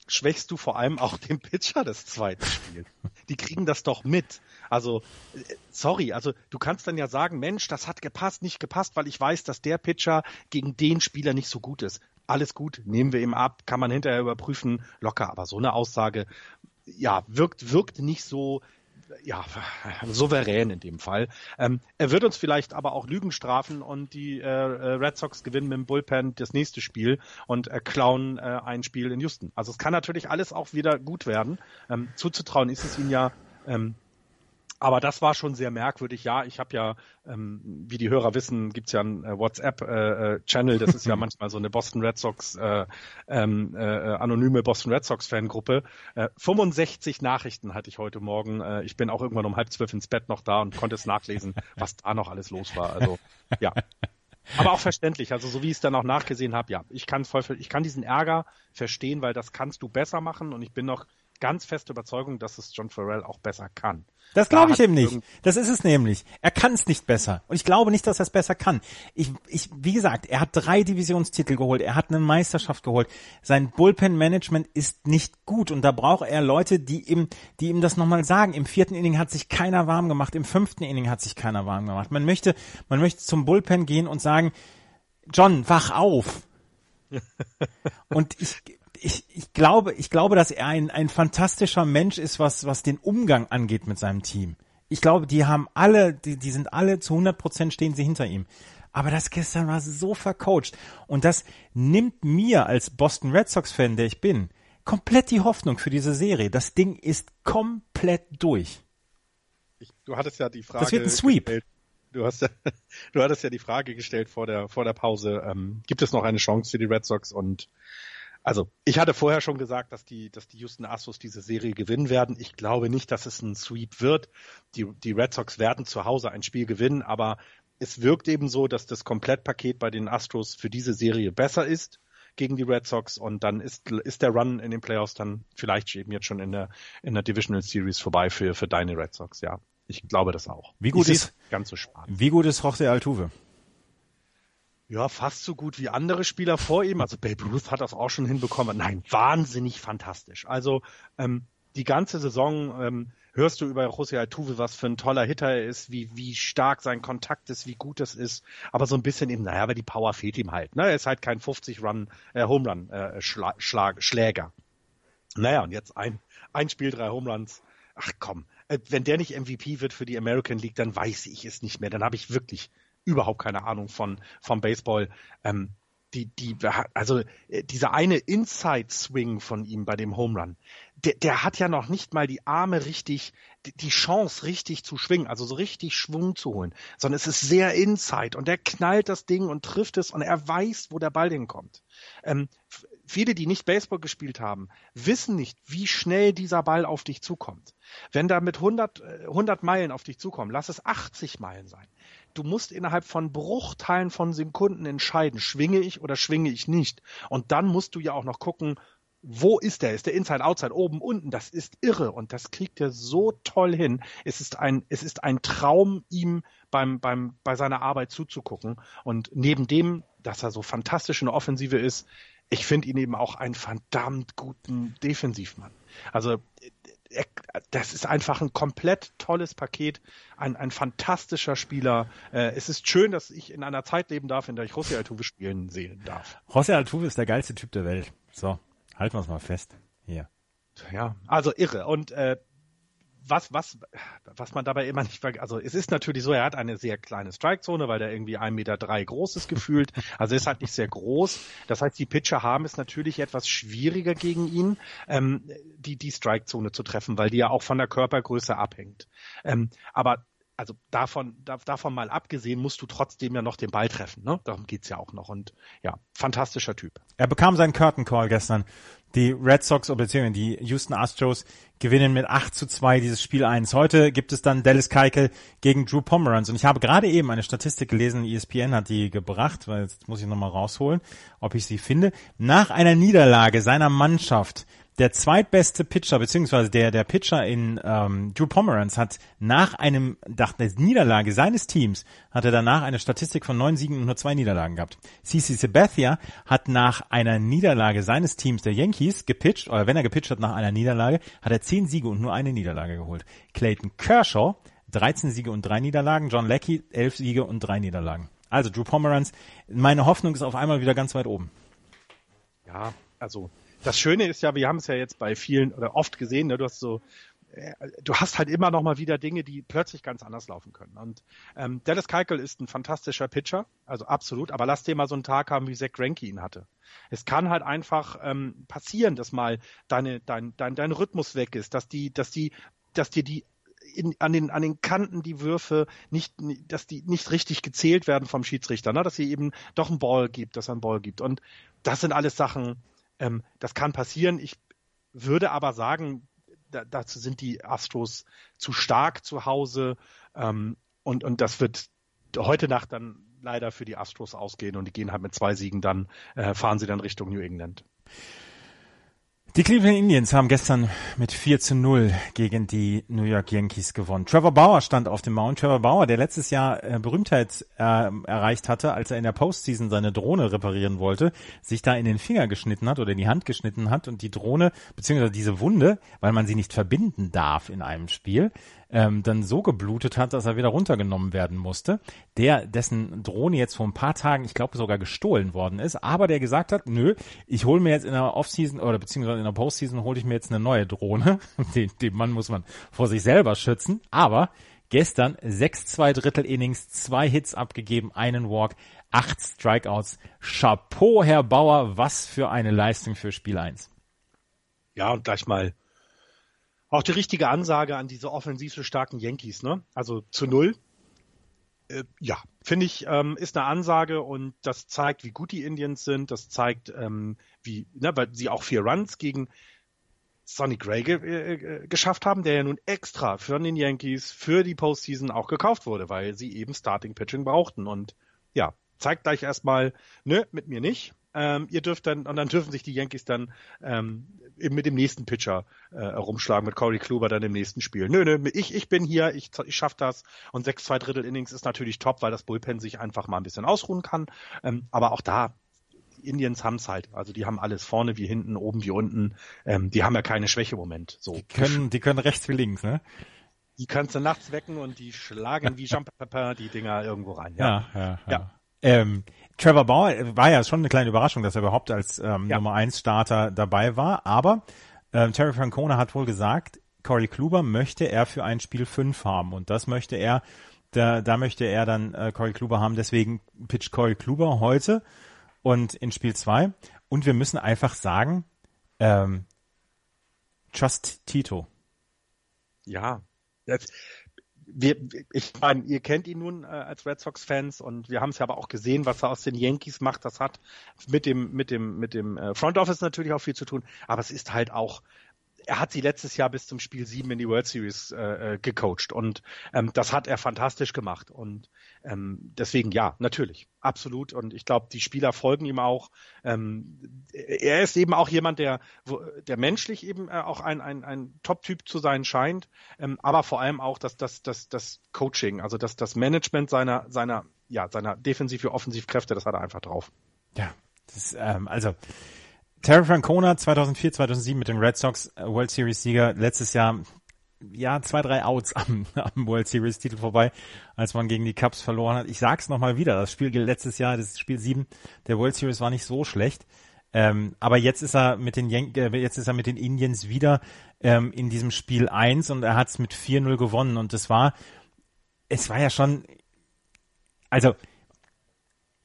Schwächst du vor allem auch den Pitcher des zweiten Spiels. Die kriegen das doch mit. Also, äh, sorry, also du kannst dann ja sagen, Mensch, das hat gepasst, nicht gepasst, weil ich weiß, dass der Pitcher gegen den Spieler nicht so gut ist alles gut, nehmen wir ihm ab, kann man hinterher überprüfen, locker. Aber so eine Aussage, ja, wirkt, wirkt nicht so, ja, souverän in dem Fall. Ähm, er wird uns vielleicht aber auch Lügen strafen und die äh, äh, Red Sox gewinnen mit dem Bullpen das nächste Spiel und äh, klauen äh, ein Spiel in Houston. Also es kann natürlich alles auch wieder gut werden. Ähm, zuzutrauen ist es ihnen ja. Ähm, aber das war schon sehr merkwürdig. Ja, ich habe ja, ähm, wie die Hörer wissen, gibt's ja einen äh, WhatsApp-Channel. Äh, das ist ja manchmal so eine Boston Red Sox, äh, ähm, äh, anonyme Boston Red Sox-Fangruppe. Äh, 65 Nachrichten hatte ich heute Morgen. Äh, ich bin auch irgendwann um halb zwölf ins Bett noch da und konnte es nachlesen, was da noch alles los war. Also ja. Aber auch verständlich, also so wie ich es dann auch nachgesehen habe, ja, ich kann voll, ich kann diesen Ärger verstehen, weil das kannst du besser machen und ich bin noch ganz feste Überzeugung, dass es John Farrell auch besser kann. Das glaube ich eben nicht. Das ist es nämlich. Er kann es nicht besser. Und ich glaube nicht, dass er es besser kann. Ich, ich, wie gesagt, er hat drei Divisionstitel geholt. Er hat eine Meisterschaft geholt. Sein Bullpen-Management ist nicht gut. Und da braucht er Leute, die ihm, die ihm das nochmal sagen. Im vierten Inning hat sich keiner warm gemacht. Im fünften Inning hat sich keiner warm gemacht. Man möchte, man möchte zum Bullpen gehen und sagen, John, wach auf. und ich, ich, ich glaube, ich glaube, dass er ein, ein fantastischer Mensch ist, was, was den Umgang angeht mit seinem Team. Ich glaube, die haben alle, die, die sind alle zu 100 Prozent stehen sie hinter ihm. Aber das gestern war so vercoacht. Und das nimmt mir als Boston Red Sox Fan, der ich bin, komplett die Hoffnung für diese Serie. Das Ding ist komplett durch. Ich, du hattest ja die Frage. Das wird ein Sweep. Gestellt, du hast ja, du hattest ja die Frage gestellt vor der, vor der Pause, ähm, gibt es noch eine Chance für die Red Sox und also, ich hatte vorher schon gesagt, dass die, dass die Houston Astros diese Serie gewinnen werden. Ich glaube nicht, dass es ein Sweep wird. Die, die Red Sox werden zu Hause ein Spiel gewinnen, aber es wirkt eben so, dass das Komplettpaket bei den Astros für diese Serie besser ist gegen die Red Sox und dann ist, ist der Run in den Playoffs dann vielleicht eben jetzt schon in der, in der Divisional Series vorbei für, für deine Red Sox, ja. Ich glaube das auch. Wie gut ich ist, ganz so spannend. Wie gut ist José Altuve? Ja, fast so gut wie andere Spieler vor ihm. Also Babe Ruth hat das auch schon hinbekommen. Nein, wahnsinnig fantastisch. Also ähm, die ganze Saison ähm, hörst du über José Altuve, was für ein toller Hitter er ist, wie, wie stark sein Kontakt ist, wie gut das ist. Aber so ein bisschen eben, naja, aber die Power fehlt ihm halt. Ne? Er ist halt kein 50-Run, äh, Home-Run äh. Naja, und jetzt ein, ein Spiel, drei Home Runs. Ach komm, äh, wenn der nicht MVP wird für die American League, dann weiß ich es nicht mehr. Dann habe ich wirklich überhaupt keine Ahnung von vom Baseball. Ähm, die, die, also äh, dieser eine Inside Swing von ihm bei dem Home Run, der, der hat ja noch nicht mal die Arme richtig, die, die Chance richtig zu schwingen, also so richtig Schwung zu holen, sondern es ist sehr Inside und der knallt das Ding und trifft es und er weiß, wo der Ball hinkommt. Ähm, viele, die nicht Baseball gespielt haben, wissen nicht, wie schnell dieser Ball auf dich zukommt. Wenn da mit 100, 100 äh, Meilen auf dich zukommen, lass es 80 Meilen sein du musst innerhalb von Bruchteilen von Sekunden entscheiden, schwinge ich oder schwinge ich nicht. Und dann musst du ja auch noch gucken, wo ist der? Ist der Inside, Outside, oben, unten? Das ist irre und das kriegt er so toll hin. Es ist ein, es ist ein Traum, ihm beim, beim, bei seiner Arbeit zuzugucken. Und neben dem, dass er so fantastisch in der Offensive ist, ich finde ihn eben auch einen verdammt guten Defensivmann. Also das ist einfach ein komplett tolles Paket, ein, ein fantastischer Spieler. Äh, es ist schön, dass ich in einer Zeit leben darf, in der ich José Altuve spielen sehen darf. José Altuve ist der geilste Typ der Welt. So, halten wir es mal fest. Hier. Ja, also irre. Und äh, was, was, was man dabei immer nicht, also es ist natürlich so, er hat eine sehr kleine Strikezone, weil der irgendwie 1,3 Meter drei groß ist gefühlt. Also ist halt nicht sehr groß. Das heißt, die Pitcher haben es natürlich etwas schwieriger gegen ihn, ähm, die, die Strikezone zu treffen, weil die ja auch von der Körpergröße abhängt. Ähm, aber also davon, da, davon mal abgesehen, musst du trotzdem ja noch den Ball treffen. Ne? Darum geht's ja auch noch. Und ja, fantastischer Typ. Er bekam seinen Curtain Call gestern. Die Red Sox, beziehungsweise die Houston Astros gewinnen mit 8 zu 2 dieses Spiel 1. Heute gibt es dann Dallas Keuchel gegen Drew Pomeranz. Und ich habe gerade eben eine Statistik gelesen, ESPN hat die gebracht, weil jetzt muss ich nochmal rausholen, ob ich sie finde. Nach einer Niederlage seiner Mannschaft der zweitbeste Pitcher, beziehungsweise der, der Pitcher in ähm, Drew Pomeranz hat nach einem, nach der Niederlage seines Teams, hat er danach eine Statistik von neun Siegen und nur zwei Niederlagen gehabt. CC Sabathia hat nach einer Niederlage seines Teams der Yankees gepitcht, oder wenn er gepitcht hat nach einer Niederlage, hat er zehn Siege und nur eine Niederlage geholt. Clayton Kershaw, 13 Siege und drei Niederlagen, John Leckie, elf Siege und drei Niederlagen. Also Drew Pomeranz, meine Hoffnung ist auf einmal wieder ganz weit oben. Ja, also das Schöne ist ja, wir haben es ja jetzt bei vielen oder oft gesehen, ne, du hast so äh, du hast halt immer noch mal wieder Dinge, die plötzlich ganz anders laufen können. Und ähm, Dallas Keuchel ist ein fantastischer Pitcher, also absolut. Aber lass dir mal so einen Tag haben, wie Zach Greinke ihn hatte. Es kann halt einfach ähm, passieren, dass mal deine, dein, dein, dein Rhythmus weg ist, dass die, dass die, dass dir die in, an, den, an den Kanten die Würfe nicht, dass die nicht richtig gezählt werden vom Schiedsrichter, ne? dass sie eben doch einen Ball gibt, dass er einen Ball gibt. Und das sind alles Sachen, ähm, das kann passieren. Ich würde aber sagen, da, dazu sind die Astros zu stark zu Hause ähm, und, und das wird heute Nacht dann leider für die Astros ausgehen und die gehen halt mit zwei Siegen dann, äh, fahren sie dann Richtung New England. Die Cleveland Indians haben gestern mit 4 zu 0 gegen die New York Yankees gewonnen. Trevor Bauer stand auf dem Mount. Trevor Bauer, der letztes Jahr äh, Berühmtheit äh, erreicht hatte, als er in der Postseason seine Drohne reparieren wollte, sich da in den Finger geschnitten hat oder in die Hand geschnitten hat und die Drohne, beziehungsweise diese Wunde, weil man sie nicht verbinden darf in einem Spiel, ähm, dann so geblutet hat, dass er wieder runtergenommen werden musste. Der, dessen Drohne jetzt vor ein paar Tagen, ich glaube sogar gestohlen worden ist, aber der gesagt hat, nö, ich hole mir jetzt in der Offseason oder beziehungsweise in der Postseason hole ich mir jetzt eine neue Drohne. Den, den Mann muss man vor sich selber schützen, aber gestern sechs zwei Drittel Innings, zwei Hits abgegeben, einen Walk, acht Strikeouts. Chapeau, Herr Bauer, was für eine Leistung für Spiel 1. Ja, und gleich mal auch die richtige Ansage an diese offensiv so starken Yankees, ne? Also zu null. Äh, ja, finde ich, ähm, ist eine Ansage und das zeigt, wie gut die Indians sind. Das zeigt, ähm, wie, ne, weil sie auch vier Runs gegen Sonny Gray ge äh, geschafft haben, der ja nun extra für den Yankees für die Postseason auch gekauft wurde, weil sie eben Starting Pitching brauchten. Und ja, zeigt gleich erstmal, ne, mit mir nicht. Ähm, ihr dürft dann, und dann dürfen sich die Yankees dann ähm, eben mit dem nächsten Pitcher äh, rumschlagen, mit Corey Kluber dann im nächsten Spiel. Nö, nö, ich, ich bin hier, ich, ich schaff das. Und sechs, zwei Drittel Innings ist natürlich top, weil das Bullpen sich einfach mal ein bisschen ausruhen kann. Ähm, aber auch da, Indians haben's halt. Also die haben alles vorne wie hinten, oben wie unten. Ähm, die haben ja keine Schwäche im Moment. So. Die können, die können rechts wie links, ne? Die kannst du nachts wecken und die schlagen wie Jump die Dinger irgendwo rein. Ja, ja, ja. ja. Ähm, Trevor Bauer äh, war ja schon eine kleine Überraschung, dass er überhaupt als ähm, ja. Nummer 1 Starter dabei war, aber ähm, Terry Francona hat wohl gesagt, Corey Kluber möchte er für ein Spiel 5 haben. Und das möchte er, da, da möchte er dann äh, Corey Kluber haben, deswegen pitcht Corey Kluber heute und in Spiel 2 und wir müssen einfach sagen, ähm, Trust Tito. Ja, das, wir, ich meine, ihr kennt ihn nun äh, als Red Sox-Fans und wir haben es ja aber auch gesehen, was er aus den Yankees macht. Das hat mit dem mit dem mit dem äh, Front Office natürlich auch viel zu tun, aber es ist halt auch er hat sie letztes Jahr bis zum Spiel 7 in die World Series äh, äh, gecoacht und ähm, das hat er fantastisch gemacht und ähm, deswegen ja, natürlich, absolut und ich glaube, die Spieler folgen ihm auch. Ähm, er ist eben auch jemand, der, der menschlich eben äh, auch ein, ein, ein Top-Typ zu sein scheint, ähm, aber vor allem auch das, das, das, das Coaching, also das, das Management seiner, seiner, ja, seiner Defensiv- wie Offensivkräfte, das hat er einfach drauf. Ja, das, ähm, also Terry Francona 2004, 2007 mit den Red Sox äh, World Series Sieger. Letztes Jahr, ja, zwei, drei Outs am, am World Series Titel vorbei, als man gegen die Cubs verloren hat. Ich sag's nochmal wieder. Das Spiel letztes Jahr, das Spiel 7 der World Series war nicht so schlecht. Ähm, aber jetzt ist er mit den Yan äh, jetzt ist er mit den Indians wieder ähm, in diesem Spiel 1 und er hat's mit 4-0 gewonnen und das war es war ja schon also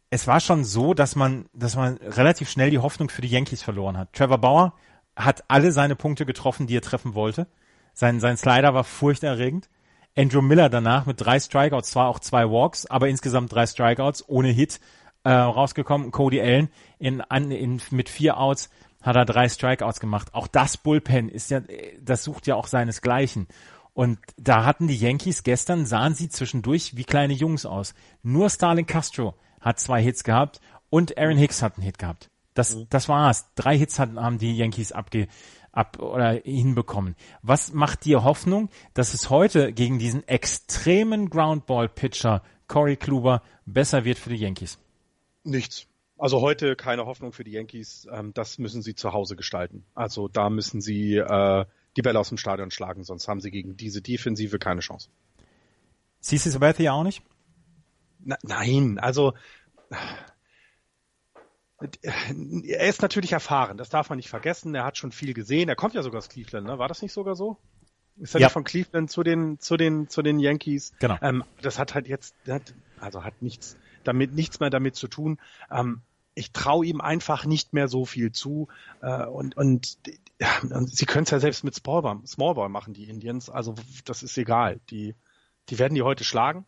es war schon so, dass man, dass man relativ schnell die Hoffnung für die Yankees verloren hat. Trevor Bauer hat alle seine Punkte getroffen, die er treffen wollte. Sein, sein Slider war furchterregend. Andrew Miller danach mit drei Strikeouts, zwar auch zwei Walks, aber insgesamt drei Strikeouts ohne Hit äh, rausgekommen. Cody Allen in, an, in, mit vier Outs hat er drei Strikeouts gemacht. Auch das Bullpen ist ja, das sucht ja auch seinesgleichen. Und da hatten die Yankees gestern, sahen sie zwischendurch wie kleine Jungs aus. Nur Starling Castro hat zwei Hits gehabt und Aaron Hicks hat einen Hit gehabt. Das, mhm. das war's. Drei Hits hatten, haben die Yankees abge, ab oder hinbekommen. Was macht dir Hoffnung, dass es heute gegen diesen extremen Groundball-Pitcher Corey Kluber besser wird für die Yankees? Nichts. Also heute keine Hoffnung für die Yankees. Ähm, das müssen sie zu Hause gestalten. Also da müssen sie äh, die Bälle aus dem Stadion schlagen, sonst haben sie gegen diese Defensive keine Chance. Siehst du Sabathia auch nicht? Na, nein, also er ist natürlich erfahren, das darf man nicht vergessen. Er hat schon viel gesehen. Er kommt ja sogar aus Cleveland, ne? War das nicht sogar so? Ist er ja. von Cleveland zu den zu den zu den Yankees? Genau. Ähm, das hat halt jetzt, also hat nichts damit nichts mehr damit zu tun. Ähm, ich traue ihm einfach nicht mehr so viel zu äh, und und, ja, und sie können es ja selbst mit Smallball, Smallball machen, die Indians. Also das ist egal. Die die werden die heute schlagen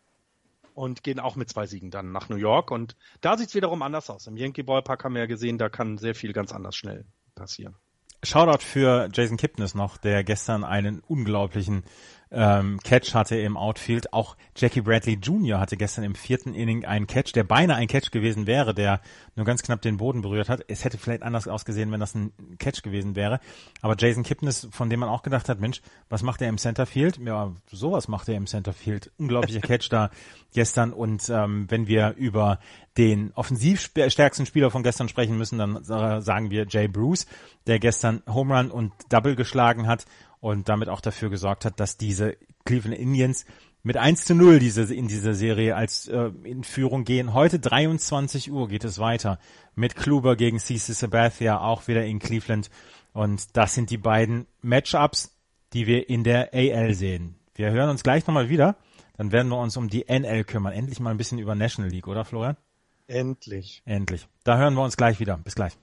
und gehen auch mit zwei Siegen dann nach New York. Und da sieht es wiederum anders aus. Im Yankee Ballpark haben wir ja gesehen, da kann sehr viel ganz anders schnell passieren. Shoutout für Jason Kipnis noch, der gestern einen unglaublichen ähm, Catch hatte im Outfield. Auch Jackie Bradley Jr. hatte gestern im vierten Inning einen Catch, der beinahe ein Catch gewesen wäre, der nur ganz knapp den Boden berührt hat. Es hätte vielleicht anders ausgesehen, wenn das ein Catch gewesen wäre. Aber Jason Kipnis, von dem man auch gedacht hat, Mensch, was macht er im Centerfield? Ja, sowas macht er im Centerfield. Unglaublicher Catch da gestern. Und ähm, wenn wir über den offensivstärksten Spieler von gestern sprechen müssen, dann sagen wir Jay Bruce, der gestern Home Run und Double geschlagen hat und damit auch dafür gesorgt hat, dass diese Cleveland Indians mit 1 zu 0 diese, in dieser Serie als äh, in Führung gehen. Heute 23 Uhr geht es weiter mit Kluber gegen CC Sabathia, auch wieder in Cleveland. Und das sind die beiden Matchups, die wir in der AL sehen. Wir hören uns gleich nochmal wieder. Dann werden wir uns um die NL kümmern. Endlich mal ein bisschen über National League, oder Florian? Endlich. Endlich. Da hören wir uns gleich wieder. Bis gleich.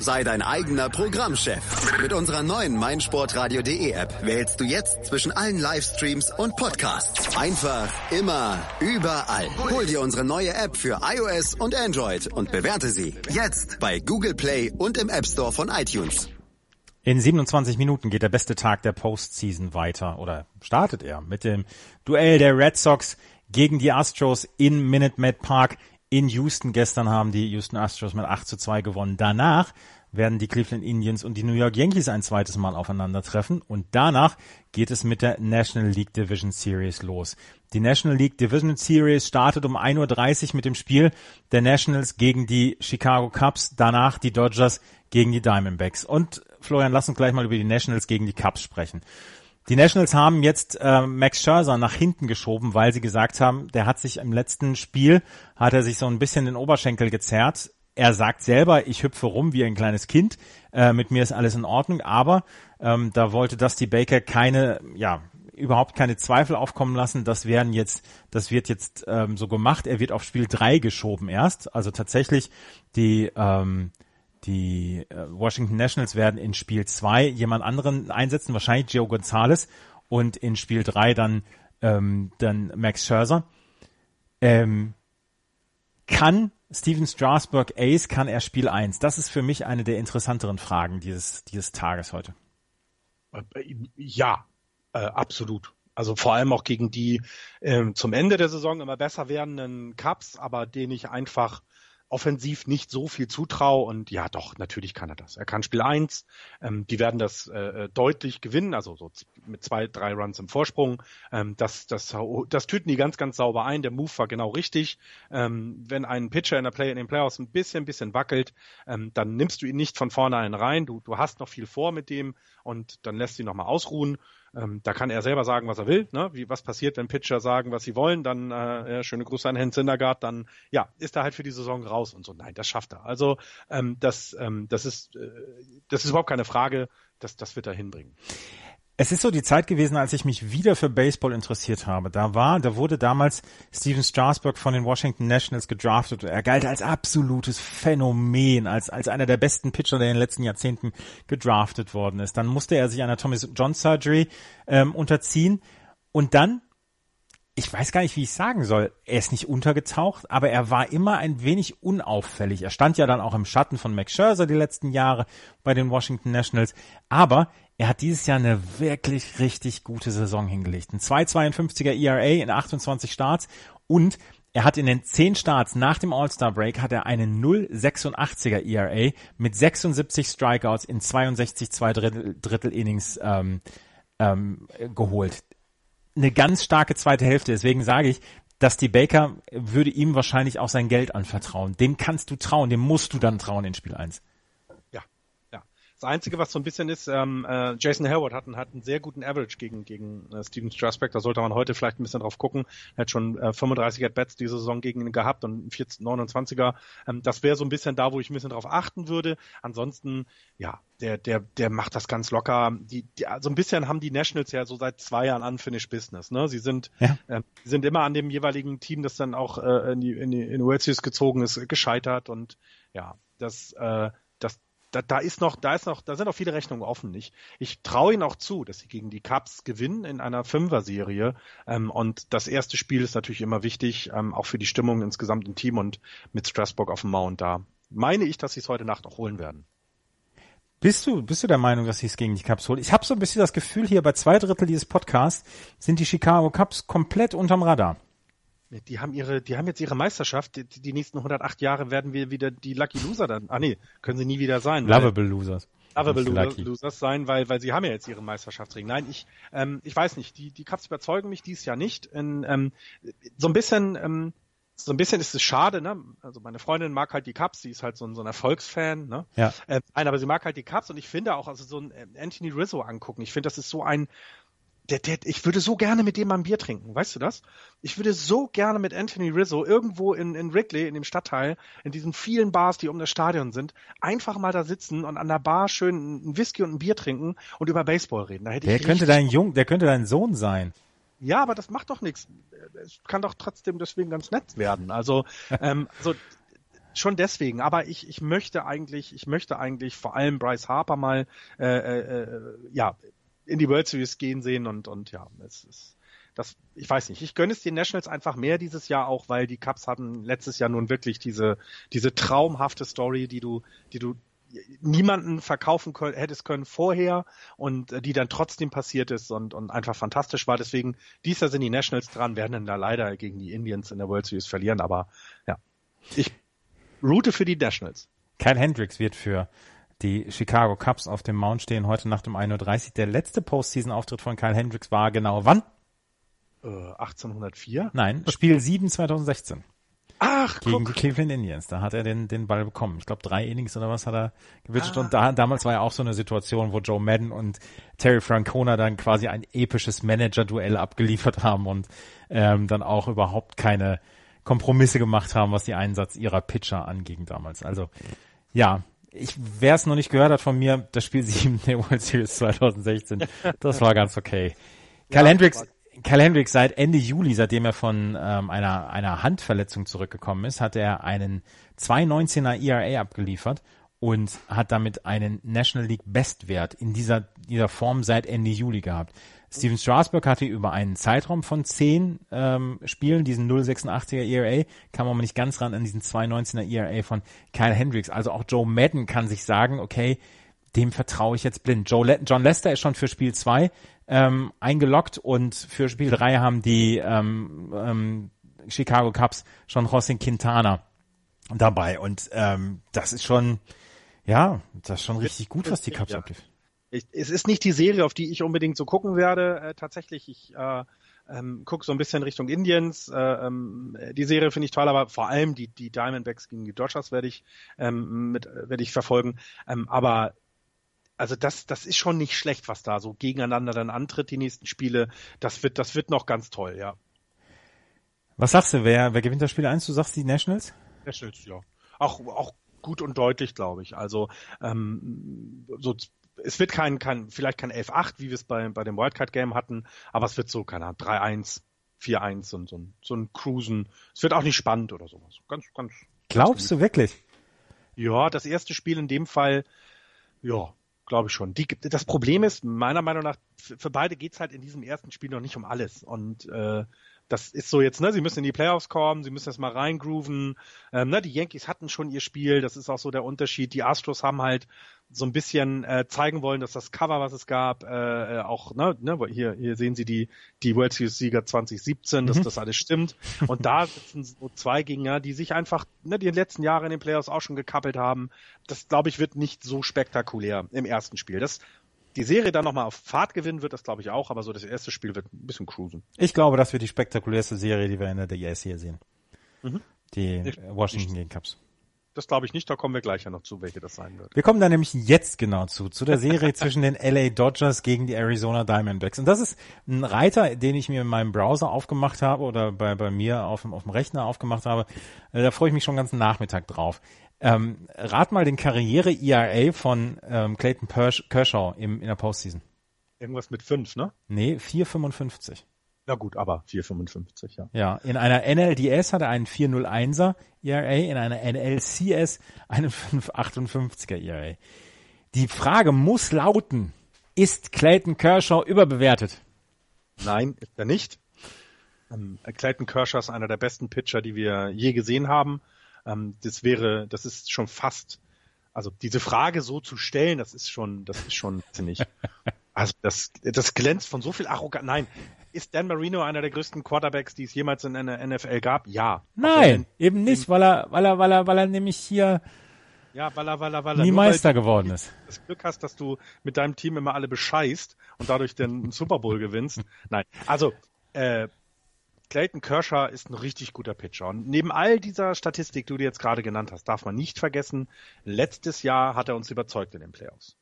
Sei dein eigener Programmchef. Mit unserer neuen meinsportradio.de App wählst du jetzt zwischen allen Livestreams und Podcasts. Einfach, immer, überall. Hol dir unsere neue App für iOS und Android und bewerte sie jetzt bei Google Play und im App Store von iTunes. In 27 Minuten geht der beste Tag der Postseason weiter oder startet er mit dem Duell der Red Sox gegen die Astros in Minute Maid Park in Houston. Gestern haben die Houston Astros mit 8 zu 2 gewonnen. Danach werden die Cleveland Indians und die New York Yankees ein zweites Mal aufeinandertreffen und danach geht es mit der National League Division Series los. Die National League Division Series startet um 1.30 Uhr mit dem Spiel der Nationals gegen die Chicago Cubs, danach die Dodgers gegen die Diamondbacks. Und Florian, lass uns gleich mal über die Nationals gegen die Cubs sprechen. Die Nationals haben jetzt äh, Max Scherzer nach hinten geschoben, weil sie gesagt haben, der hat sich im letzten Spiel, hat er sich so ein bisschen den Oberschenkel gezerrt. Er sagt selber, ich hüpfe rum wie ein kleines Kind, äh, mit mir ist alles in Ordnung, aber ähm, da wollte Dusty Baker keine, ja, überhaupt keine Zweifel aufkommen lassen. Das werden jetzt, das wird jetzt ähm, so gemacht. Er wird auf Spiel drei geschoben erst. Also tatsächlich die ähm, die äh, Washington Nationals werden in Spiel 2 jemand anderen einsetzen, wahrscheinlich Joe Gonzalez und in Spiel 3 dann, ähm, dann Max Scherzer. Ähm, kann Steven Strasburg Ace, kann er Spiel 1? Das ist für mich eine der interessanteren Fragen dieses, dieses Tages heute. Ja, äh, absolut. Also vor allem auch gegen die äh, zum Ende der Saison immer besser werdenden Cups, aber den ich einfach offensiv nicht so viel zutraue und ja doch, natürlich kann er das. Er kann Spiel 1, ähm, die werden das äh, deutlich gewinnen, also so mit zwei, drei Runs im Vorsprung. Ähm, das, das, das tüten die ganz, ganz sauber ein. Der Move war genau richtig. Ähm, wenn ein Pitcher in der Play in den Playoffs ein bisschen, bisschen wackelt, ähm, dann nimmst du ihn nicht von vornherein rein. Du, du hast noch viel vor mit dem und dann lässt ihn nochmal ausruhen. Ähm, da kann er selber sagen, was er will. Ne? Wie, was passiert, wenn Pitcher sagen, was sie wollen? Dann äh, ja, schöne Grüße an Herrn Syndergaard. Dann ja, ist er halt für die Saison raus und so. Nein, das schafft er. Also ähm, das, ähm, das ist, äh, das ist überhaupt keine Frage. Das, das wird er hinbringen. Es ist so die Zeit gewesen, als ich mich wieder für Baseball interessiert habe. Da war, da wurde damals Steven Strasburg von den Washington Nationals gedraftet. Er galt als absolutes Phänomen, als, als einer der besten Pitcher, der in den letzten Jahrzehnten gedraftet worden ist. Dann musste er sich einer Tommy John Surgery ähm, unterziehen Und dann, ich weiß gar nicht, wie ich sagen soll, er ist nicht untergetaucht, aber er war immer ein wenig unauffällig. Er stand ja dann auch im Schatten von Max Scherzer die letzten Jahre bei den Washington Nationals, aber er hat dieses Jahr eine wirklich richtig gute Saison hingelegt. Ein 2,52er ERA in 28 Starts und er hat in den 10 Starts nach dem All-Star Break hat er einen 0,86er ERA mit 76 Strikeouts in 62 zwei Drittel, Drittel Innings ähm, ähm, geholt. Eine ganz starke zweite Hälfte. Deswegen sage ich, dass die Baker würde ihm wahrscheinlich auch sein Geld anvertrauen. Dem kannst du trauen, dem musst du dann trauen in Spiel 1. Das Einzige, was so ein bisschen ist, ähm, äh, Jason Hayward hat, einen, hat einen sehr guten Average gegen, gegen äh, Steven Strasberg. Da sollte man heute vielleicht ein bisschen drauf gucken. Er hat schon äh, 35 At-Bats diese Saison gegen ihn gehabt und 14, 29er. Ähm, das wäre so ein bisschen da, wo ich ein bisschen drauf achten würde. Ansonsten, ja, der, der, der macht das ganz locker. Die, die, so ein bisschen haben die Nationals ja so seit zwei Jahren Unfinished Business. Ne? Sie sind, ja. äh, sind immer an dem jeweiligen Team, das dann auch äh, in die, in die in World Series gezogen ist, gescheitert und ja, das, äh, da, da ist noch, da ist noch, da sind noch viele Rechnungen offen. Ich, ich traue ihnen auch zu, dass sie gegen die Cubs gewinnen in einer Fünfer-Serie. Ähm, und das erste Spiel ist natürlich immer wichtig, ähm, auch für die Stimmung insgesamt im Team und mit Strasbourg auf dem Mount da. Meine ich, dass sie es heute Nacht noch holen werden. Bist du, bist du der Meinung, dass sie es gegen die Cubs holen? Ich habe so ein bisschen das Gefühl, hier bei zwei Drittel dieses Podcasts sind die Chicago Cubs komplett unterm Radar. Die haben ihre, die haben jetzt ihre Meisterschaft. Die, die, nächsten 108 Jahre werden wir wieder die Lucky Loser dann. Ah nee, können sie nie wieder sein. Lovable Losers. Lovable Lucky. Losers sein, weil, weil sie haben ja jetzt ihre Meisterschaftsring. Nein, ich, ähm, ich weiß nicht. Die, die Cups überzeugen mich dies Jahr nicht. In, ähm, so ein bisschen, ähm, so ein bisschen ist es schade, ne? Also meine Freundin mag halt die Cups, sie ist halt so ein, so ein Erfolgsfan, ne? Ja. Äh, nein, aber sie mag halt die Cups und ich finde auch, also so ein äh, Anthony Rizzo angucken. Ich finde, das ist so ein, der, der, ich würde so gerne mit dem mal ein Bier trinken, weißt du das? Ich würde so gerne mit Anthony Rizzo irgendwo in, in Wrigley, in dem Stadtteil, in diesen vielen Bars, die um das Stadion sind, einfach mal da sitzen und an der Bar schön ein Whisky und ein Bier trinken und über Baseball reden. Da hätte der ich könnte dein Jung, der könnte dein Sohn sein. Ja, aber das macht doch nichts. Es kann doch trotzdem deswegen ganz nett werden. Also, ähm, also schon deswegen, aber ich, ich möchte eigentlich, ich möchte eigentlich vor allem Bryce Harper mal äh, äh, äh ja in die World Series gehen sehen und, und ja, es ist das, ich weiß nicht, ich gönne es den Nationals einfach mehr dieses Jahr auch, weil die Cubs hatten letztes Jahr nun wirklich diese, diese traumhafte Story, die du, die du niemanden verkaufen können, hättest können vorher und äh, die dann trotzdem passiert ist und, und einfach fantastisch war. Deswegen, dieser sind die Nationals dran, werden dann da leider gegen die Indians in der World Series verlieren, aber ja, ich route für die Nationals. Kyle Hendricks wird für die Chicago Cubs auf dem Mount stehen heute Nacht um 1.30 Uhr. Der letzte Postseason-Auftritt von Kyle Hendricks war genau wann? Äh, 1804? Nein, Spiel 7 2016. Ach, gegen guck. die Cleveland Indians. Da hat er den, den Ball bekommen. Ich glaube, drei Innings oder was hat er gewitcht. Ah. Und da, damals war ja auch so eine Situation, wo Joe Madden und Terry Francona dann quasi ein episches Manager-Duell abgeliefert haben und ähm, dann auch überhaupt keine Kompromisse gemacht haben, was die Einsatz ihrer Pitcher anging damals. Also ja, ich, wer es noch nicht gehört hat von mir, das Spiel 7 der World Series 2016, das war ganz okay. Kyle ja, Hendricks, Kyle Hendricks seit Ende Juli, seitdem er von ähm, einer, einer Handverletzung zurückgekommen ist, hat er einen 2,19er ERA abgeliefert und hat damit einen National League Bestwert in dieser, dieser Form seit Ende Juli gehabt. Steven Strasburg hatte über einen Zeitraum von zehn ähm, Spielen diesen 0,86er ERA, kam aber nicht ganz ran an diesen 2,19er ERA von Kyle Hendricks. Also auch Joe Madden kann sich sagen, okay, dem vertraue ich jetzt blind. Joe Le John Lester ist schon für Spiel 2 ähm, eingeloggt und für Spiel 3 haben die ähm, ähm, Chicago Cubs schon José Quintana dabei. Und ähm, das ist schon, ja, das ist schon richtig gut, was die Cubs ja. abliefern ich, es ist nicht die Serie, auf die ich unbedingt so gucken werde. Äh, tatsächlich, ich äh, ähm, gucke so ein bisschen Richtung Indiens. Äh, ähm, die Serie finde ich toll, aber vor allem die, die Diamondbacks gegen die Dodgers werde ich ähm, mit werde ich verfolgen. Ähm, aber also das, das ist schon nicht schlecht, was da so gegeneinander dann antritt, die nächsten Spiele. Das wird, das wird noch ganz toll, ja. Was sagst du, wer, wer gewinnt das Spiel 1? Du sagst die Nationals? Nationals, ja. Auch, auch gut und deutlich, glaube ich. Also ähm, so es wird kein, kein vielleicht kein 11-8, wie wir es bei, bei dem Wildcard-Game hatten, aber es wird so, keine Ahnung, 3-1, 4-1 und so ein, so ein Cruisen. Es wird auch nicht spannend oder sowas. Ganz, ganz. Glaubst ganz du wirklich? Ja, das erste Spiel in dem Fall, ja, glaube ich schon. Die, das Problem ist, meiner Meinung nach, für, beide geht's halt in diesem ersten Spiel noch nicht um alles. Und äh, das ist so jetzt, ne, sie müssen in die Playoffs kommen, sie müssen erst mal reingrooven. Ähm, ne, die Yankees hatten schon ihr Spiel, das ist auch so der Unterschied. Die Astros haben halt so ein bisschen äh, zeigen wollen, dass das Cover, was es gab, äh, äh auch, ne, ne, hier, hier sehen Sie die, die World Series Sieger 2017, dass mhm. das alles stimmt. Und da sitzen so zwei Gegner, die sich einfach, ne, die in den letzten Jahren in den Playoffs auch schon gekappelt haben. Das, glaube ich, wird nicht so spektakulär im ersten Spiel. Das die Serie dann nochmal auf Fahrt gewinnen wird, das glaube ich auch, aber so das erste Spiel wird ein bisschen cruisen. Ich glaube, das wird die spektakulärste Serie, die wir in der DS hier sehen. Mhm. Die ich, Washington gegen Cups. Das glaube ich nicht, da kommen wir gleich ja noch zu, welche das sein wird. Wir kommen da nämlich jetzt genau zu, zu der Serie zwischen den LA Dodgers gegen die Arizona Diamondbacks. Und das ist ein Reiter, den ich mir in meinem Browser aufgemacht habe oder bei, bei mir auf dem, auf dem Rechner aufgemacht habe. Äh, da freue ich mich schon den ganzen Nachmittag drauf. Ähm, rat mal den Karriere-ERA von ähm, Clayton Kershaw im, in der Postseason. Irgendwas mit 5, ne? Nee, 4,55. Na gut, aber 4,55, ja. Ja, in einer NLDS hat er einen 4,01er ERA, in einer NLCS einen 5,58er ERA. Die Frage muss lauten, ist Clayton Kershaw überbewertet? Nein, ist er nicht. Ähm, Clayton Kershaw ist einer der besten Pitcher, die wir je gesehen haben. Ähm, das wäre, das ist schon fast, also diese Frage so zu stellen, das ist schon, das ist schon ziemlich. Also das, das glänzt von so viel Arroganz. Nein, ist Dan Marino einer der größten Quarterbacks, die es jemals in einer NFL gab? Ja. Nein, eben nicht, weil er, weil er, weil er, weil er nämlich hier ja, weil er, weil er, weil er nie Meister geworden ist. Das Glück hast, dass du mit deinem Team immer alle bescheißt und dadurch den Super Bowl gewinnst. Nein, also äh, Clayton Kershaw ist ein richtig guter Pitcher. Und neben all dieser Statistik, die du jetzt gerade genannt hast, darf man nicht vergessen, letztes Jahr hat er uns überzeugt in den Playoffs.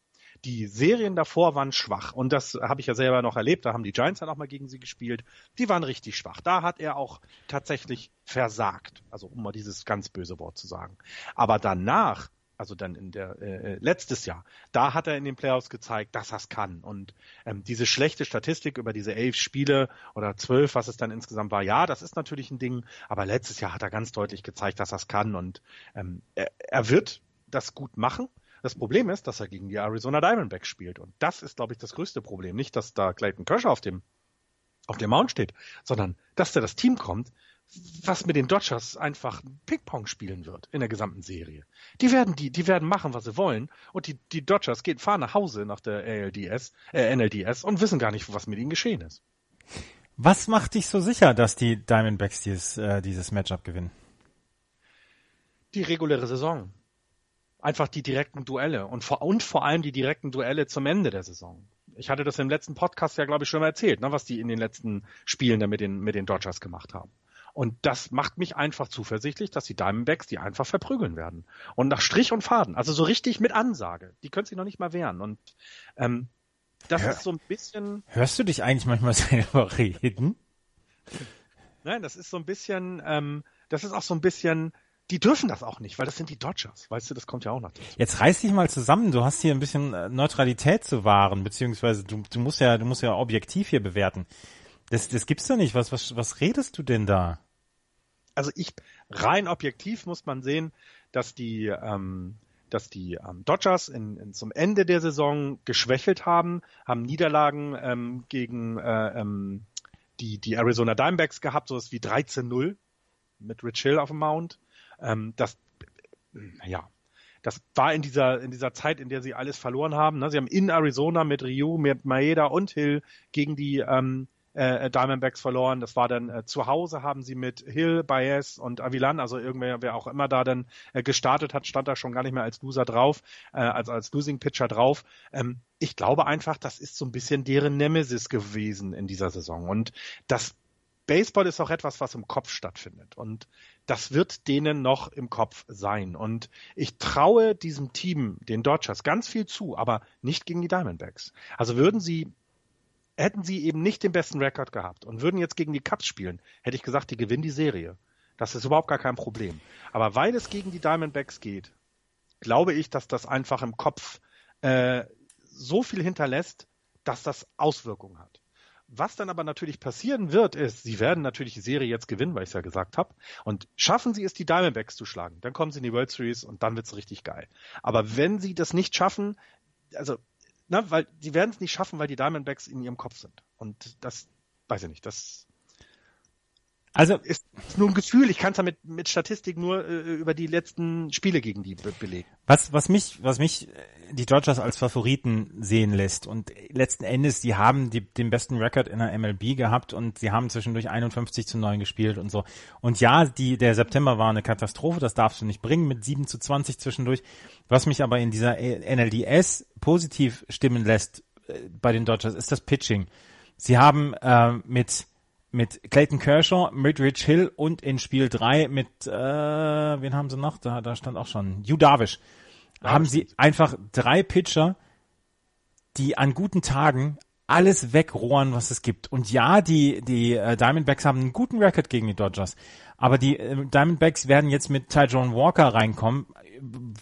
Die Serien davor waren schwach und das habe ich ja selber noch erlebt. Da haben die Giants dann auch mal gegen sie gespielt. Die waren richtig schwach. Da hat er auch tatsächlich versagt. Also um mal dieses ganz böse Wort zu sagen. Aber danach also dann in der äh, äh, letztes Jahr, da hat er in den Playoffs gezeigt, dass er kann. Und ähm, diese schlechte Statistik über diese elf Spiele oder zwölf, was es dann insgesamt war, ja, das ist natürlich ein Ding, aber letztes Jahr hat er ganz deutlich gezeigt, dass er kann und ähm, er, er wird das gut machen. Das Problem ist, dass er gegen die Arizona Diamondbacks spielt. Und das ist, glaube ich, das größte Problem. Nicht, dass da Clayton Kershaw auf dem, auf dem Mount steht, sondern dass da das Team kommt, was mit den Dodgers einfach Ping-Pong spielen wird in der gesamten Serie. Die werden die, die werden machen, was sie wollen und die, die Dodgers gehen, fahren nach Hause nach der ALDS, äh, NLDS und wissen gar nicht, was mit ihnen geschehen ist. Was macht dich so sicher, dass die Diamondbacks dieses, äh, dieses Matchup gewinnen? Die reguläre Saison. Einfach die direkten Duelle und vor, und vor allem die direkten Duelle zum Ende der Saison. Ich hatte das im letzten Podcast ja, glaube ich, schon mal erzählt, ne, was die in den letzten Spielen da mit den, mit den Dodgers gemacht haben. Und das macht mich einfach zuversichtlich, dass die Diamondbacks die einfach verprügeln werden. Und nach Strich und Faden, also so richtig mit Ansage. Die können sich noch nicht mal wehren. Und ähm, das Hör, ist so ein bisschen. Hörst du dich eigentlich manchmal selber reden? Nein, das ist so ein bisschen, ähm, das ist auch so ein bisschen, die dürfen das auch nicht, weil das sind die Dodgers. Weißt du, das kommt ja auch noch dazu. Jetzt reiß dich mal zusammen. Du hast hier ein bisschen äh, Neutralität zu wahren, beziehungsweise du, du musst ja, du musst ja objektiv hier bewerten. Das, das gibt's doch nicht. Was, was, was redest du denn da? Also ich rein objektiv muss man sehen, dass die ähm, dass die ähm, Dodgers in, in, zum Ende der Saison geschwächelt haben, haben Niederlagen ähm, gegen äh, ähm, die, die Arizona Dimebacks gehabt, sowas wie 13-0 mit Rich Hill auf dem Mount. Ähm, das, ja, das war in dieser, in dieser Zeit, in der sie alles verloren haben. Ne? Sie haben in Arizona mit Ryu, mit Maeda und Hill gegen die ähm, äh, Diamondbacks verloren. Das war dann äh, zu Hause haben sie mit Hill, Baez und Avilan, also irgendwer, wer auch immer da dann äh, gestartet hat, stand da schon gar nicht mehr als Loser drauf, äh, als als Losing Pitcher drauf. Ähm, ich glaube einfach, das ist so ein bisschen deren Nemesis gewesen in dieser Saison und das Baseball ist auch etwas, was im Kopf stattfindet. Und das wird denen noch im Kopf sein. Und ich traue diesem Team, den Dodgers, ganz viel zu, aber nicht gegen die Diamondbacks. Also würden sie hätten sie eben nicht den besten Rekord gehabt und würden jetzt gegen die Cubs spielen, hätte ich gesagt, die gewinnen die Serie. Das ist überhaupt gar kein Problem. Aber weil es gegen die Diamondbacks geht, glaube ich, dass das einfach im Kopf äh, so viel hinterlässt, dass das Auswirkungen hat. Was dann aber natürlich passieren wird, ist, sie werden natürlich die Serie jetzt gewinnen, weil ich es ja gesagt habe. Und schaffen sie es, die Diamondbacks zu schlagen, dann kommen sie in die World Series und dann wird es richtig geil. Aber wenn sie das nicht schaffen, also na, weil die werden es nicht schaffen, weil die Diamondbacks in ihrem Kopf sind. Und das, weiß ich nicht, das also ist, nur ein Gefühl. Ich kann es damit mit Statistik nur äh, über die letzten Spiele gegen die be belegen. Was was mich was mich äh, die Dodgers als Favoriten sehen lässt und letzten Endes die haben die, den besten Rekord in der MLB gehabt und sie haben zwischendurch 51 zu 9 gespielt und so. Und ja, die der September war eine Katastrophe. Das darfst du nicht bringen mit 7 zu 20 zwischendurch. Was mich aber in dieser NLDS positiv stimmen lässt äh, bei den Dodgers ist das Pitching. Sie haben äh, mit mit Clayton Kershaw, mit Rich Hill und in Spiel 3 mit, äh, wen haben sie noch? Da, da stand auch schon, Hugh Darvish. Ja, haben sie einfach drei Pitcher, die an guten Tagen alles wegrohren, was es gibt. Und ja, die, die äh, Diamondbacks haben einen guten Record gegen die Dodgers. Aber die äh, Diamondbacks werden jetzt mit Ty John Walker reinkommen.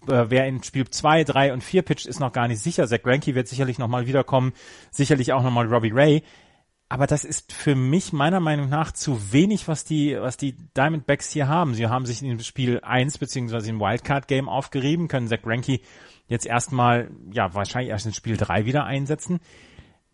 Äh, wer in Spiel 2, 3 und 4 pitcht, ist noch gar nicht sicher. Zach Greinke wird sicherlich nochmal wiederkommen. Sicherlich auch nochmal Robbie Ray aber das ist für mich meiner Meinung nach zu wenig, was die, was die Diamondbacks hier haben. Sie haben sich in Spiel 1 beziehungsweise im Wildcard-Game aufgerieben, können Zach Greinke jetzt erstmal, ja, wahrscheinlich erst in Spiel 3 wieder einsetzen.